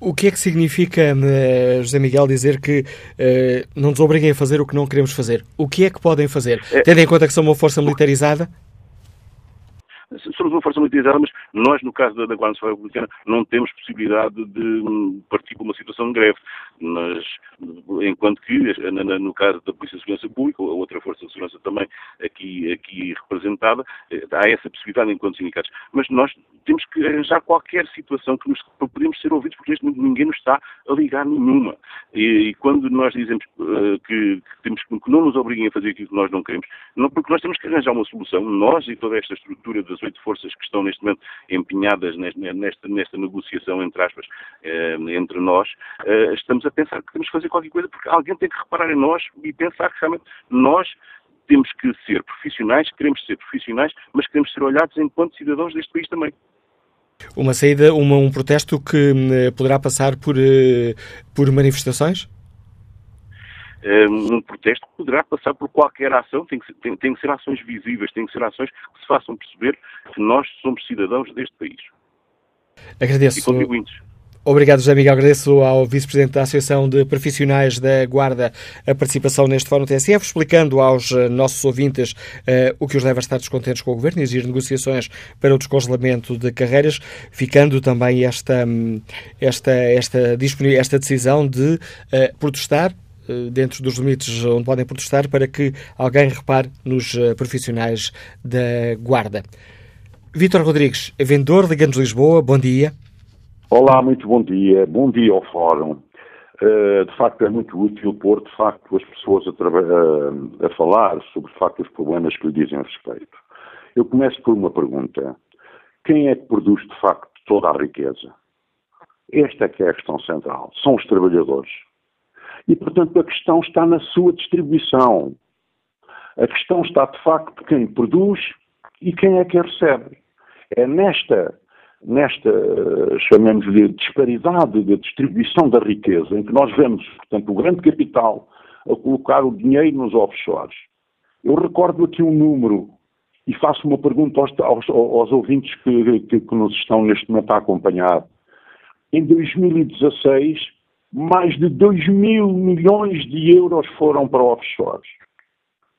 O que é que significa, uh, José Miguel, dizer que uh, não nos obriguem a fazer o que não queremos fazer? O que é que podem fazer? É... Tendo em conta que são uma força militarizada? somos uma força militarizada, mas nós, no caso da, da Guarda Nacional Republicana, não temos possibilidade de hum, partir para uma situação de greve. Mas, enquanto que, no caso da Polícia de Segurança Pública, ou outra força de segurança também aqui, aqui representada, eh, há essa possibilidade enquanto sindicatos. Mas nós temos que arranjar qualquer situação que nos, para podermos ser ouvidos, porque neste momento ninguém nos está a ligar nenhuma. E, e quando nós dizemos uh, que, que, temos, que não nos obriguem a fazer aquilo que nós não queremos, não, porque nós temos que arranjar uma solução, nós e toda esta estrutura das oito forças que estão neste momento empenhadas nesta, nesta negociação, entre aspas, eh, entre nós, eh, estamos a pensar que temos que fazer qualquer coisa porque alguém tem que reparar em nós e pensar que realmente nós temos que ser profissionais, queremos ser profissionais, mas queremos ser olhados enquanto cidadãos deste país também. Uma saída, uma, um protesto que hum, poderá passar por, por manifestações? um protesto poderá passar por qualquer ação, tem que, ser, tem, tem que ser ações visíveis, tem que ser ações que se façam perceber que nós somos cidadãos deste país. Agradeço. E contribuintes. Obrigado, José Miguel. Agradeço ao Vice-Presidente da Associação de Profissionais da Guarda a participação neste Fórum TSF, explicando aos eh, nossos ouvintes uh, o que os leva a estar descontentes com o Governo e exigir negociações para o descongelamento de carreiras, ficando também esta, hum, esta, esta, esta decisão de uh, protestar dentro dos limites onde podem protestar, para que alguém repare nos profissionais da Guarda. Vítor Rodrigues, vendedor de Ganos Lisboa, bom dia. Olá, muito bom dia. Bom dia ao Fórum. Uh, de facto, é muito útil pôr, de facto, as pessoas a, a, a, falar sobre, de facto, os problemas que lhe dizem respeito. Eu começo por uma pergunta. Quem é que produz, de facto, toda a riqueza? Esta é que é a questão central. São os trabalhadores. E, portanto, a questão está na sua distribuição. A questão está, de facto, quem produz e quem é que recebe. É nesta, nesta chamemos-lhe, disparidade de distribuição da riqueza, em que nós vemos, portanto, o grande capital a colocar o dinheiro nos offshores. Eu recordo aqui um número e faço uma pergunta aos, aos, aos ouvintes que, que, que nos estão neste momento a acompanhar. Em 2016, mais de 2 mil milhões de euros foram para offshores.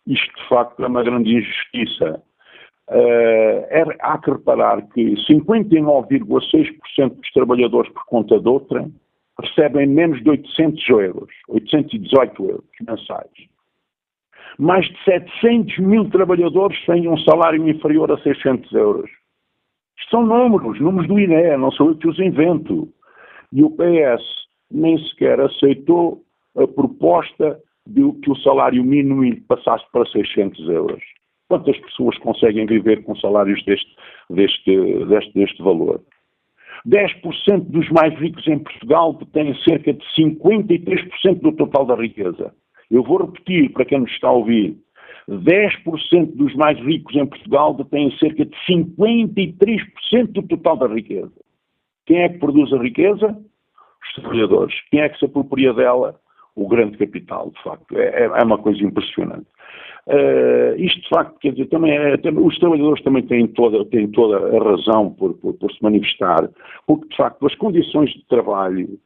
Isto, de facto, é uma grande injustiça. Uh, há que reparar que 59,6% dos trabalhadores por conta de outra recebem menos de 800 euros, 818 euros mensais. Mais de 700 mil trabalhadores têm um salário inferior a 600 euros. Isto são números, números do INE, não sou eu que os invento. E o PS nem sequer aceitou a proposta de que o salário mínimo passasse para 600 euros. Quantas pessoas conseguem viver com salários deste, deste, deste, deste valor? 10% dos mais ricos em Portugal têm cerca de 53% do total da riqueza. Eu vou repetir para quem nos está a ouvir. 10% dos mais ricos em Portugal detêm cerca de 53% do total da riqueza. Quem é que produz a riqueza? Os trabalhadores. Quem é que se apropria dela? O grande capital, de facto. É, é, é uma coisa impressionante. Uh, isto, de facto, quer dizer, também, é, também, os trabalhadores também têm toda, têm toda a razão por, por, por se manifestar, porque, de facto, as condições de trabalho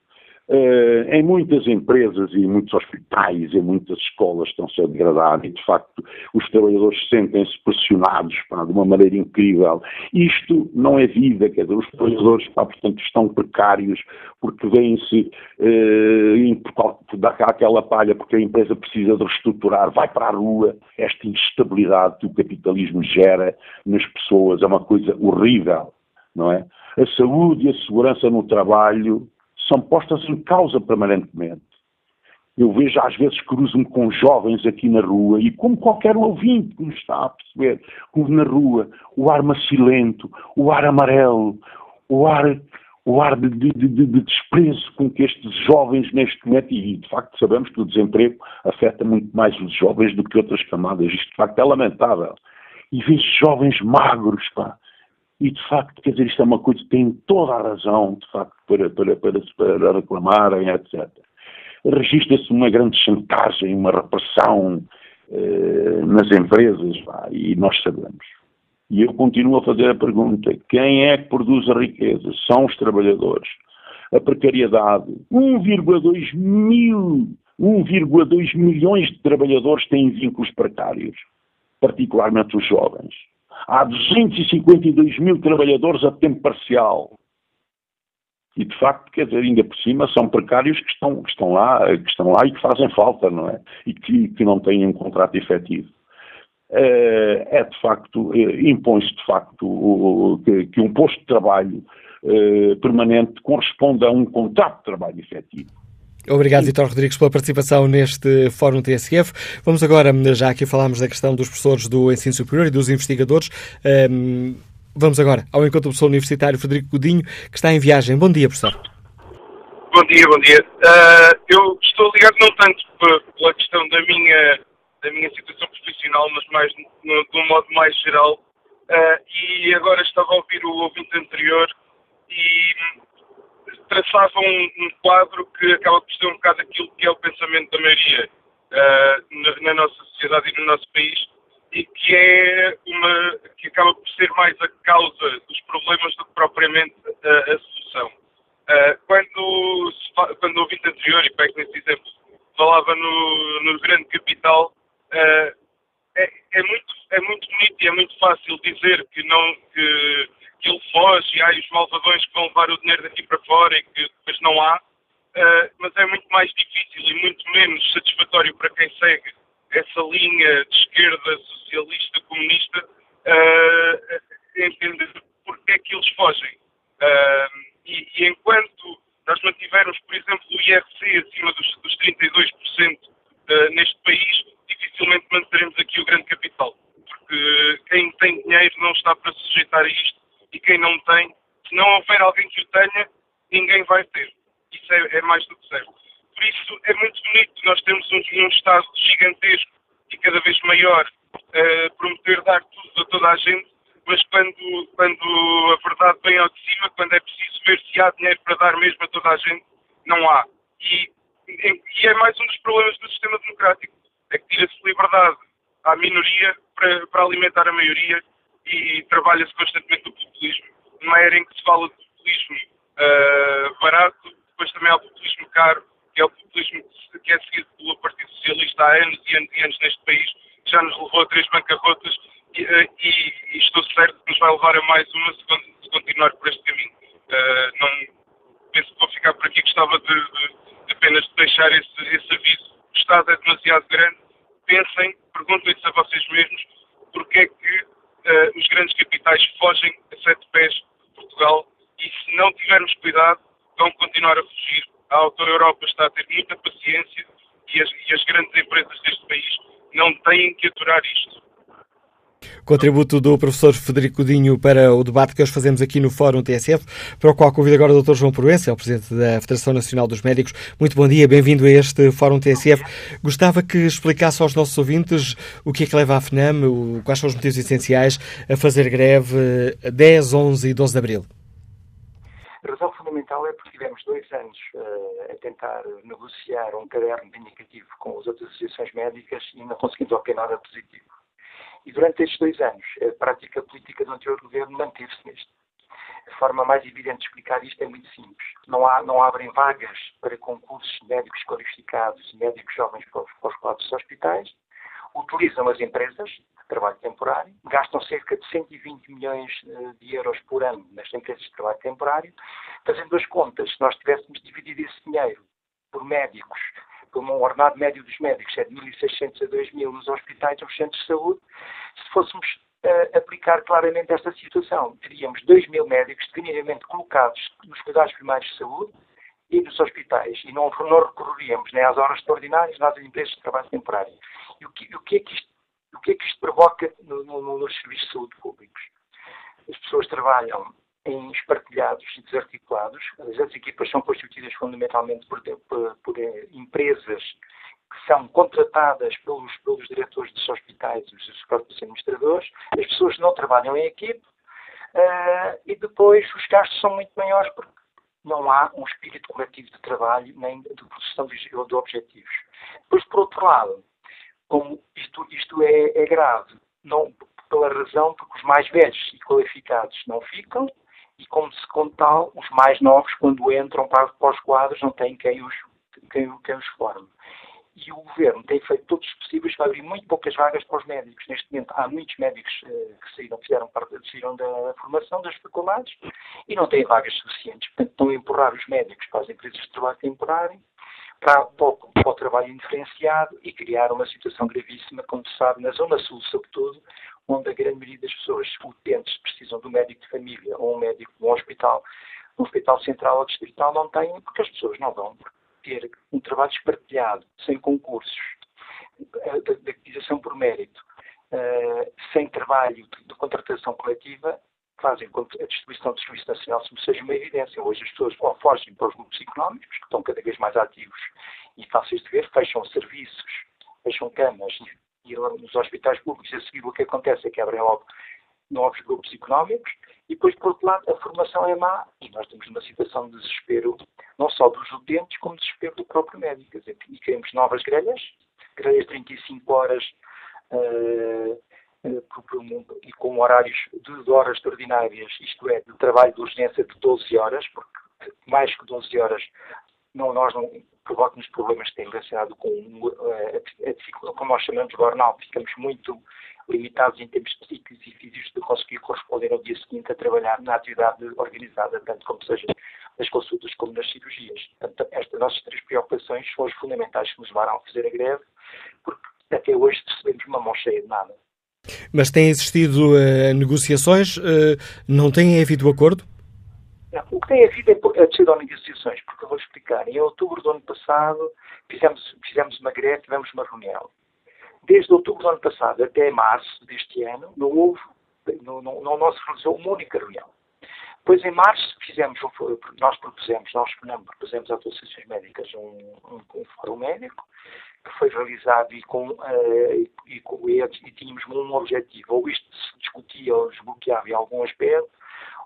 Uh, em muitas empresas e em muitos hospitais, em muitas escolas estão-se a degradar e, de facto, os trabalhadores sentem-se pressionados pá, de uma maneira incrível. Isto não é vida, quer dizer, os trabalhadores, pá, portanto, estão precários porque vêm-se uh, dar aquela palha porque a empresa precisa de reestruturar, vai para a rua. Esta instabilidade que o capitalismo gera nas pessoas é uma coisa horrível, não é? A saúde e a segurança no trabalho são postas em causa permanentemente. Eu vejo, às vezes, cruzo-me com jovens aqui na rua e, como qualquer ouvinte que nos está a perceber, na rua, o ar macilento, o ar amarelo, o ar, o ar de, de, de, de desprezo com que estes jovens neste momento, e de facto sabemos que o desemprego afeta muito mais os jovens do que outras camadas, isto de facto é lamentável. E vejo jovens magros, pá, e, de facto, quer dizer, isto é uma coisa que tem toda a razão, de facto, para, para, para, para reclamarem, etc. Registra-se uma grande chantagem, uma repressão eh, nas empresas, e nós sabemos. E eu continuo a fazer a pergunta: quem é que produz a riqueza? São os trabalhadores. A precariedade, 1,2 mil, 1,2 milhões de trabalhadores têm vínculos precários, particularmente os jovens. Há 252 mil trabalhadores a tempo parcial. E, de facto, quer dizer, ainda por cima, são precários que estão, que estão, lá, que estão lá e que fazem falta, não é? E que, que não têm um contrato efetivo. É, é de facto, é, impõe-se de facto que, um posto de trabalho é, permanente corresponda a um contrato de trabalho efetivo. Obrigado, Vitor Rodrigues, pela participação neste Fórum TSF. Vamos agora, já aqui falámos da questão dos professores do ensino superior e dos investigadores. Um, vamos agora ao encontro do professor universitário Frederico Godinho, que está em viagem. Bom dia, professor. Bom dia, bom dia. Uh, eu estou ligado não tanto pela questão da minha, da minha situação profissional, mas mais no, de um modo mais geral. Uh, e agora estava a ouvir o ouvinte anterior e traçava um, um, quadro que acaba por ser um bocado aquilo que é o pensamento da maioria uh, na, na, nossa sociedade e no nosso país e que é uma que acaba por ser mais a causa dos problemas do que propriamente a, a solução. Uh, quando, quando o anterior, e pego nesse exemplo, falava no, no grande capital, uh, é, é, muito, é muito bonito e é muito fácil dizer que não que que ele foge e há os malvadões que vão levar o dinheiro daqui para fora e que depois não há, uh, mas é muito mais difícil e muito menos satisfatório para quem segue essa linha de esquerda socialista comunista uh, entender porque é que eles fogem. Uh, e, e, enquanto nós mantivermos, por exemplo, o IRC acima dos, dos 32% uh, neste país, dificilmente manteremos aqui o grande capital. Porque quem tem dinheiro não está para sujeitar a isto e quem não tem, se não houver alguém que o tenha, ninguém vai ter. Isso é, é mais do que certo. Por isso é muito bonito nós temos um, um Estado gigantesco e cada vez maior uh, prometer dar tudo a toda a gente, mas quando, quando a verdade vem ao de cima, quando é preciso ver se há dinheiro para dar mesmo a toda a gente, não há. E, e é mais um dos problemas do sistema democrático. É que tira-se liberdade à minoria para, para alimentar a maioria e trabalha-se constantemente o populismo. Numa era em que se fala de populismo uh, barato, depois também há o populismo caro, que é o populismo que é seguido pelo Partido Socialista há anos e anos, e anos neste país, que já nos levou a três bancarrotas e, uh, e, e, estou certo que nos vai levar a mais uma se, se continuar por este caminho. Uh, não, penso que vou ficar por aqui. Gostava de, de, apenas de deixar esse, esse aviso. O Estado é demasiado grande. Pensem, perguntem-se a vocês mesmos porque é que os grandes capitais fogem a sete pés de Portugal e se não tivermos cuidado, vão continuar a fugir. A autora Europa está a ter muita paciência e as, e as grandes empresas deste país não têm que aturar isto. Contributo do professor Federico Dinho para o debate que hoje fazemos aqui no Fórum TSF, para o qual convido agora o Dr. João Proença, é o Presidente da Federação Nacional dos Médicos. Muito bom dia, bem-vindo a este Fórum TSF. Gostava que explicasse aos nossos ouvintes o que é que leva a FNAM, quais são os motivos essenciais a fazer greve 10, 11 e 12 de Abril. A razão fundamental é porque tivemos dois anos uh, a tentar negociar um caderno vindicativo com as outras associações médicas e não conseguimos obter nada positivo. E durante estes dois anos, a prática política do anterior governo manteve-se nisto. A forma mais evidente de explicar isto é muito simples. Não, há, não abrem vagas para concursos médicos qualificados e médicos jovens para os, para os quadros hospitais, utilizam as empresas de trabalho temporário, gastam cerca de 120 milhões eh, de euros por ano nas empresas de trabalho temporário. Fazendo as contas, se nós tivéssemos dividido esse dinheiro por médicos como o ordenado médio dos médicos é de 1.600 a 2.000 nos hospitais ou centros de saúde, se fôssemos uh, aplicar claramente esta situação, teríamos 2.000 médicos definitivamente colocados nos cuidados primários de saúde e nos hospitais, e não, não recorreríamos nem às horas extraordinárias, nem às empresas de trabalho temporário. E o que, o que, é, que isto, o que é que isto provoca no, no, nos serviços de saúde públicos? As pessoas trabalham em espartilhados e desarticulados. As equipas são constituídas fundamentalmente por, por, por eh, empresas que são contratadas pelos, pelos diretores dos hospitais e os próprios administradores. As pessoas não trabalham em equipe uh, e depois os gastos são muito maiores porque não há um espírito coletivo de trabalho nem de produção de, de objetivos. Depois, por outro lado, como isto, isto é, é grave, não pela razão porque os mais velhos e qualificados não ficam, e como se com tal, os mais novos, quando entram para, para os quadros, não têm quem os, quem, quem os forme. E o governo tem feito todos os possíveis para abrir muito poucas vagas para os médicos. Neste momento, há muitos médicos eh, que saíram, fizeram parte, saíram da formação das faculdades e não têm vagas suficientes. Portanto, estão a empurrar os médicos para as empresas de trabalho temporário, para, para, para o trabalho indiferenciado e criar uma situação gravíssima, como se sabe, na Zona Sul, sobretudo, onde a grande maioria das pessoas utentes precisam de um médico de família ou um médico de um hospital, um hospital central ou distrital, não têm, porque as pessoas não vão ter um trabalho espartilhado, sem concursos, eh, de activação por mérito, uh, sem trabalho de, contratação coletiva, fazem com que a distribuição do Serviço Nacional seja uma evidência. Hoje as pessoas fogem para os grupos económicos, que estão cada vez mais ativos e fáceis de ver, fecham serviços, fecham camas e nos hospitais públicos a seguir o que acontece é que abrem logo novos grupos económicos e depois, por outro lado, a formação é má e nós temos uma situação de desespero não só dos utentes, como de desespero do próprio médico. Quer dizer, e queremos novas grelhas, grelhas de 35 horas uh, e com horários de horas extraordinárias, isto é, de trabalho de urgência de 12 horas, porque mais que 12 horas não, nós não provoca-nos problemas que têm relacionado com uh, a, dificuldade, como nós chamamos burnout, ficamos muito limitados em termos psíquicos e físicos de conseguir corresponder ao dia seguinte a trabalhar na atividade organizada, tanto como seja nas consultas como nas cirurgias. Portanto, estas nossas três preocupações são as fundamentais que nos levaram a fazer a greve, porque até hoje recebemos uma mão cheia de nada. Mas têm existido uh, negociações? Uh, não tem havido acordo? Não, o que tem havido é descido de negociações, porque eu vou explicar. Em outubro do ano passado fizemos, fizemos uma greve, tivemos uma reunião. Desde outubro do ano passado até março deste ano, não houve, não, não, não se realizou uma única reunião. Depois, em março, fizemos, nós propusemos, nós não, propusemos às associações médicas um, um, um fórum médico, que foi realizado e, com, uh, e, e, e, tínhamos um objetivo, ou isto se discutia ou desbloqueava em algum aspecto,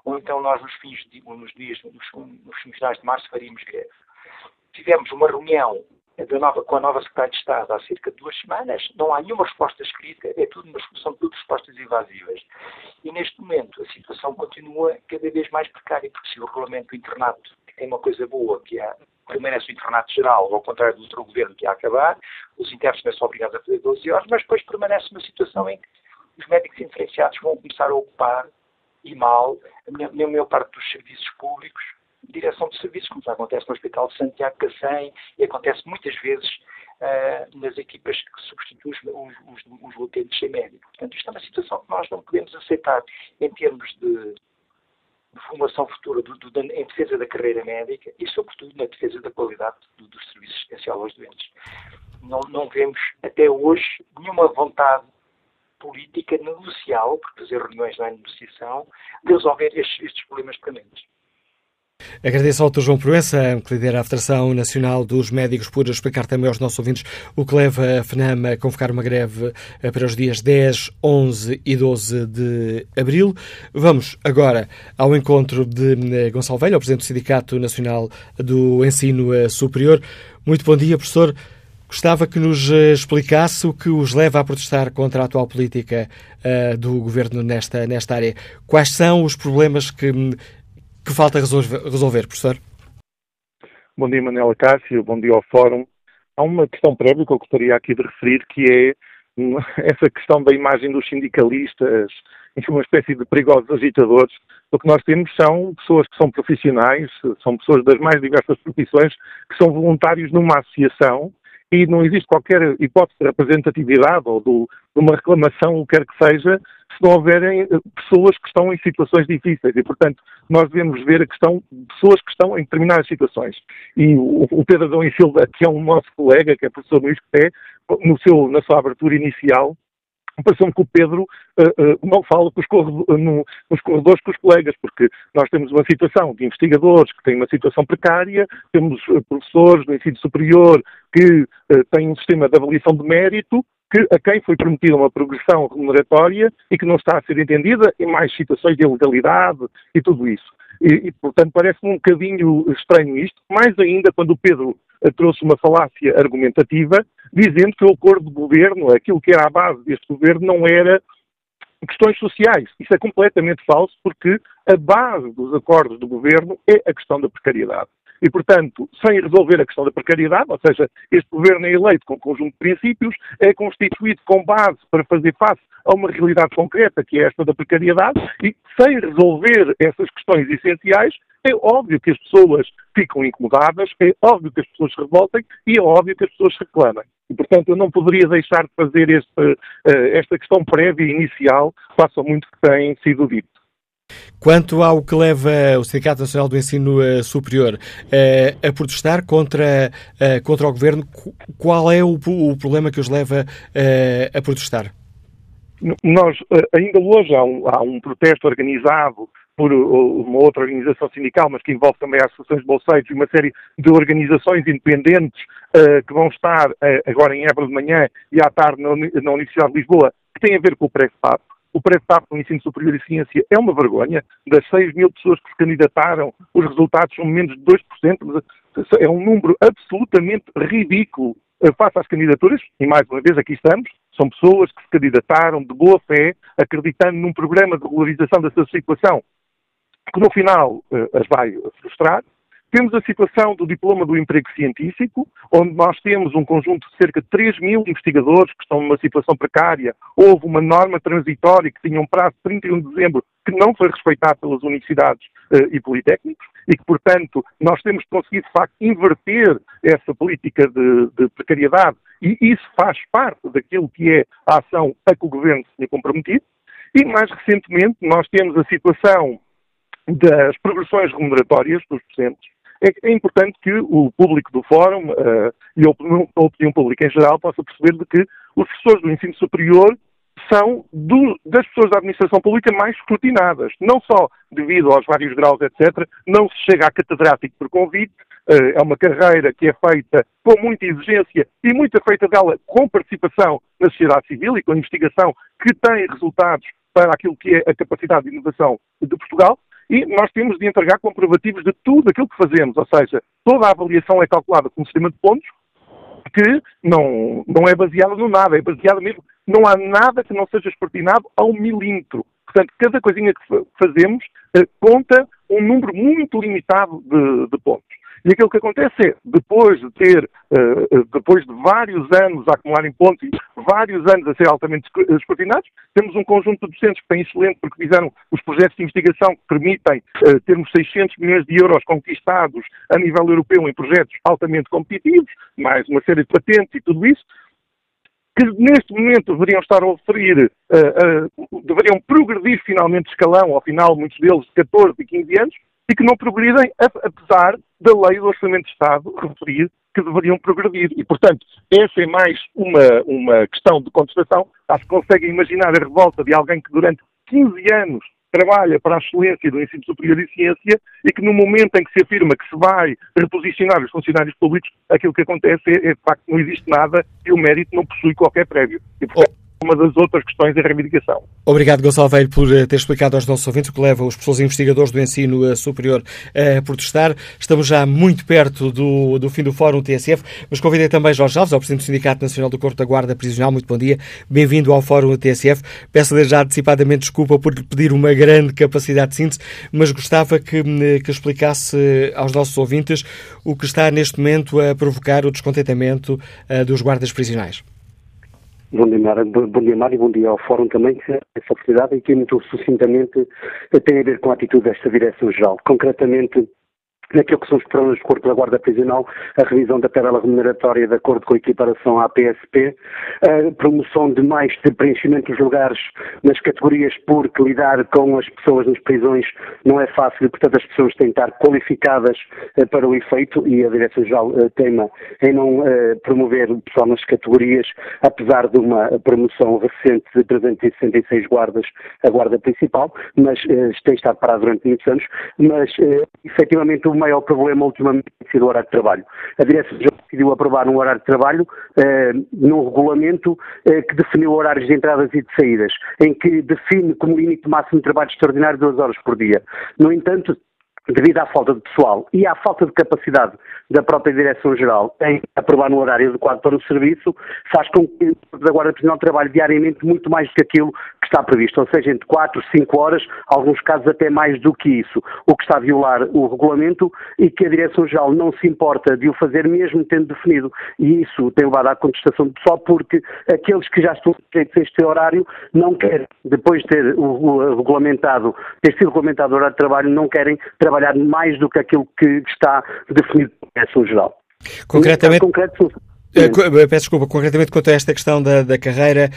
ou então nós nos fins de, nos dias, nos, nos finais de março faríamos greve. Tivemos uma reunião nova, com a nova Secretária de Estado há cerca de duas semanas, não há nenhuma resposta escrita, é tudo, são tudo respostas evasivas. E neste momento a situação continua cada vez mais precária, porque se o regulamento do internato, tem uma coisa boa, que é permanece o internato geral, ao contrário do outro governo que ia acabar, os internos também são obrigados a fazer 12 horas, mas depois permanece uma situação em que os médicos diferenciados vão começar a ocupar e mal, na maior parte dos serviços públicos, direção de serviços, como já acontece no Hospital de Santiago Cacém e acontece muitas vezes uh, nas equipas que substituem os, os, os utentes sem médico. Portanto, isto é uma situação que nós não podemos aceitar em termos de, formação futura do, do, em defesa da carreira médica e, sobretudo, na defesa da qualidade do, do serviço essencial aos doentes. Não, não vemos, até hoje, nenhuma vontade política negocial, porque fazer reuniões não é negociação, de resolver estes, estes problemas pendentes. Agradeço ao Dr. João Proença, que lidera a Federação Nacional dos Médicos, por explicar também aos nossos ouvintes o que leva a FNAM a convocar uma greve eh, para os dias 10, 11 e 12 de abril. Vamos agora ao encontro de eh, Gonçalo Velho, o Presidente do Sindicato Nacional do Ensino eh, Superior. Muito bom dia, professor. Gostava que nos explicasse o que os leva a protestar contra a atual política uh, do governo nesta, nesta área. Quais são os problemas que que falta resolver, professor? Bom dia, Manela Cássio, bom dia ao Fórum. Há uma questão prévia que eu gostaria aqui de referir, que é *laughs* essa questão da imagem dos sindicalistas, *laughs* uma espécie de perigosos agitadores. O que nós temos são pessoas que são profissionais, são pessoas das mais diversas profissões, que são voluntários numa associação e não existe qualquer hipótese de representatividade ou de uma reclamação, o que quer que seja, se não houverem eh, pessoas que estão em situações difíceis. E, portanto, nós devemos ver a questão de pessoas que estão em determinadas situações. E o, o Pedro Adão e Silva, que é um nosso colega, que é professor no ISCTE, no seu, na sua abertura inicial, Parece-me que o Pedro uh, uh, não fala corredores, no, nos corredores com os colegas, porque nós temos uma situação de investigadores que têm uma situação precária, temos uh, professores do ensino superior que têm um sistema de avaliação de mérito que, a quem foi prometida uma progressão remuneratória e que não está a ser entendida, e mais situações de ilegalidade e tudo isso. E, e portanto, parece-me um bocadinho estranho isto, mais ainda quando o Pedro eh, trouxe uma falácia argumentativa, dizendo que o acordo de governo, aquilo que era a base deste governo, não era questões sociais. Isso é completamente falso, porque a base dos acordos do governo é a questão da precariedade. E, portanto, sem resolver a questão da precariedade, ou seja, este governo é eleito com um conjunto de princípios, é constituído com base para fazer face a uma realidade concreta, que é esta da precariedade, e sem resolver essas questões essenciais, é óbvio que as pessoas ficam incomodadas, é óbvio que as pessoas se revoltem e é óbvio que as pessoas reclamem. E, portanto, eu não poderia deixar de fazer este, eh, esta questão prévia inicial, face ao muito que tem sido dito. Quanto ao que leva o Sindicato Nacional do Ensino uh, Superior uh, a protestar contra, contra o Governo, qual é o, problema que os leva a protestar? Nós, ainda hoje, há um, há um protesto organizado por uma outra organização sindical, mas que envolve também as associações de bolseiros e uma série de organizações independentes que vão estar uh, agora em Évora de manhã e à tarde na, Universidade de Lisboa, que tem a ver com o pré-FAP. O pré-FAP no ensino superior e ciência é uma vergonha. Das 6 mil pessoas que se candidataram, os resultados são menos de 2%. É um número absolutamente ridículo eh, face às candidaturas. E mais uma vez aqui estamos. São pessoas que se candidataram de boa fé, acreditando num programa de regularização da sua situação, que no final eh, as vai frustrar. Temos a situação do diploma do emprego científico, onde nós temos um conjunto de cerca de 3 mil investigadores que estão numa situação precária. Houve uma norma transitória que tinha um prazo de 31 de dezembro que não foi respeitado pelas universidades uh, e politécnicos e que, portanto, nós temos de conseguir, de facto, inverter essa política de, de precariedade e isso faz parte daquilo que é a ação a que o Governo se tinha comprometido. E, mais recentemente, nós temos a situação das progressões remuneratórias dos docentes, é, é importante que o público do Fórum uh, e a opinião, a opinião pública em geral possa perceber de que os professores do ensino superior são do, das pessoas da administração pública mais escrutinadas, não só devido aos vários graus, etc., não se chega a catedrático por convite, uh, é uma carreira que é feita com muita exigência e muita feita dela com participação na sociedade civil e com investigação que tem resultados para aquilo que é a capacidade de inovação de Portugal, e nós temos de entregar comprovativos de tudo aquilo que fazemos, ou seja, toda a avaliação é calculada com um sistema de pontos que não, não é baseada no nada, é baseada mesmo, não há nada que não seja escrutinado ao milímetro. Portanto, cada coisinha que fazemos eh, conta um número muito limitado de, de pontos. E aquilo que acontece é, depois de ter, uh, depois de vários anos a acumularem pontos e vários anos a ser altamente escrutinados, temos um conjunto de docentes que têm excelente porque fizeram os projetos de investigação que permitem uh, termos 600 milhões de euros conquistados a nível europeu em projetos altamente competitivos, mais uma série de patentes e tudo isso, que neste momento deveriam estar a oferir, uh, uh, deveriam progredir finalmente escalão, ao final, muitos deles de 14 e 15 anos, e que não progridem, apesar da lei do Orçamento de Estado referir que deveriam progredir. E, portanto, essa é mais uma, uma questão de contestação. Acho que conseguem imaginar a revolta de alguém que durante 15 anos trabalha para a excelência do ensino superior e ciência e que no momento em que se afirma que se vai reposicionar os funcionários públicos, aquilo que acontece é, é de facto não existe nada e o mérito não possui qualquer prévio. E, portanto, uma das outras questões da reivindicação. Obrigado, Gonçalo Velho, por eh, ter explicado aos nossos ouvintes o que leva os professores investigadores do ensino eh, superior a protestar. Estamos já muito perto do, do fim do Fórum TSF, mas convidei também Jorge Alves, ao Presidente do Sindicato Nacional do Corpo da Guarda Prisional. Muito bom dia. Bem-vindo ao Fórum TSF. Peço-lhe já antecipadamente desculpa por lhe pedir uma grande capacidade de síntese, mas gostava que, eh, que explicasse aos nossos ouvintes o que está neste momento a provocar o descontentamento dos guardas prisionais. Bom dia, Mara. Bom dia, Mário, bom dia ao Fórum também, que essa oportunidade e que muito sucintamente tem a ver com a atitude desta Direção-Geral. Concretamente, naquilo que são os problemas do Corpo da Guarda Prisional, a revisão da tabela remuneratória de acordo com a equiparação à PSP, a promoção de mais de preenchimento dos lugares nas categorias, porque lidar com as pessoas nas prisões não é fácil, portanto as pessoas têm que estar qualificadas eh, para o efeito e a Direção-Geral eh, teima em não eh, promover o pessoal nas categorias, apesar de uma promoção recente de 366 guardas, a guarda principal, mas tem estado parado durante muitos anos, mas efetivamente o maior problema ultimamente tem sido o horário de trabalho. A direção decidiu aprovar um horário de trabalho eh, num regulamento eh, que definiu horários de entradas e de saídas, em que define como limite máximo de trabalho extraordinário duas horas por dia. No entanto, devido à falta de pessoal e à falta de capacidade da própria Direção-Geral em aprovar um horário adequado para o serviço, faz com que a Guarda Prisional trabalhe diariamente muito mais do que aquilo que está previsto, ou seja, entre 4, 5 horas, alguns casos até mais do que isso, o que está a violar o regulamento e que a Direção-Geral não se importa de o fazer mesmo tendo definido. E isso tem levado à contestação do pessoal porque aqueles que já estão sujeitos a este horário não querem, depois de ter o, o, regulamentado, ter sido regulamentado o horário de trabalho, não querem trabalhar mais do que aquilo que está definido direção geral. Concretamente, concreto, eh, eh, Peço desculpa, concretamente quanto a esta questão da, da carreira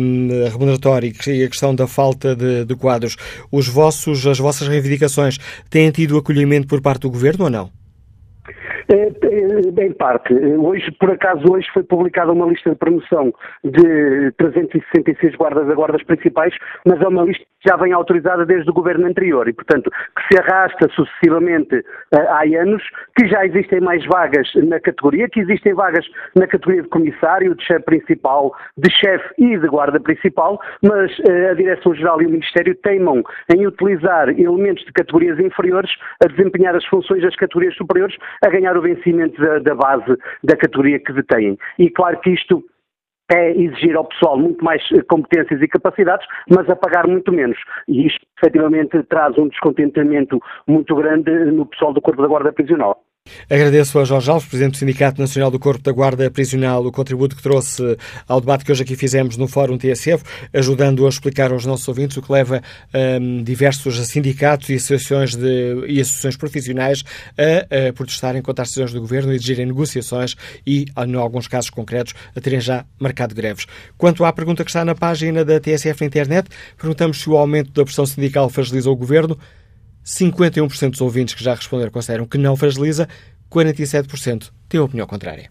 um, remuneratória e a questão da falta de, de, quadros, os vossos, as vossas reivindicações têm tido acolhimento por parte do Governo ou não? É, em parte. Hoje, por acaso, hoje foi publicada uma lista de promoção de 366 guardas a guardas principais, mas é uma lista que já vem autorizada desde o governo anterior e, portanto, que se arrasta sucessivamente há anos, que já existem mais vagas na categoria, que existem vagas na categoria de comissário, de chefe principal, de chefe e de guarda principal, mas a Direção-Geral e o Ministério teimam em utilizar elementos de categorias inferiores a desempenhar as funções das categorias superiores, a ganhar o vencimento da, da base da categoria que detêm. E claro que isto é exigir ao pessoal muito mais eh, competências e capacidades, mas a pagar muito menos. E isto, efetivamente, traz um descontentamento muito grande no pessoal do Corpo da Guarda Prisional. Agradeço a Jorge Alves, Presidente do Sindicato Nacional do Corpo da Guarda Prisional, o contributo que trouxe ao debate que hoje aqui fizemos no Fórum TSF, ajudando a explicar aos nossos ouvintes o que leva um, diversos sindicatos e associações, de, e associações profissionais a, a, protestarem contra as decisões do Governo e exigirem negociações e, em alguns casos concretos, a terem já marcado greves. Quanto à pergunta que está na página da TSF na internet, perguntamos se o aumento da pressão sindical fragiliza o Governo. 51% dos ouvintes que já responderam consideram que não fragiliza, 47% têm opinião contrária.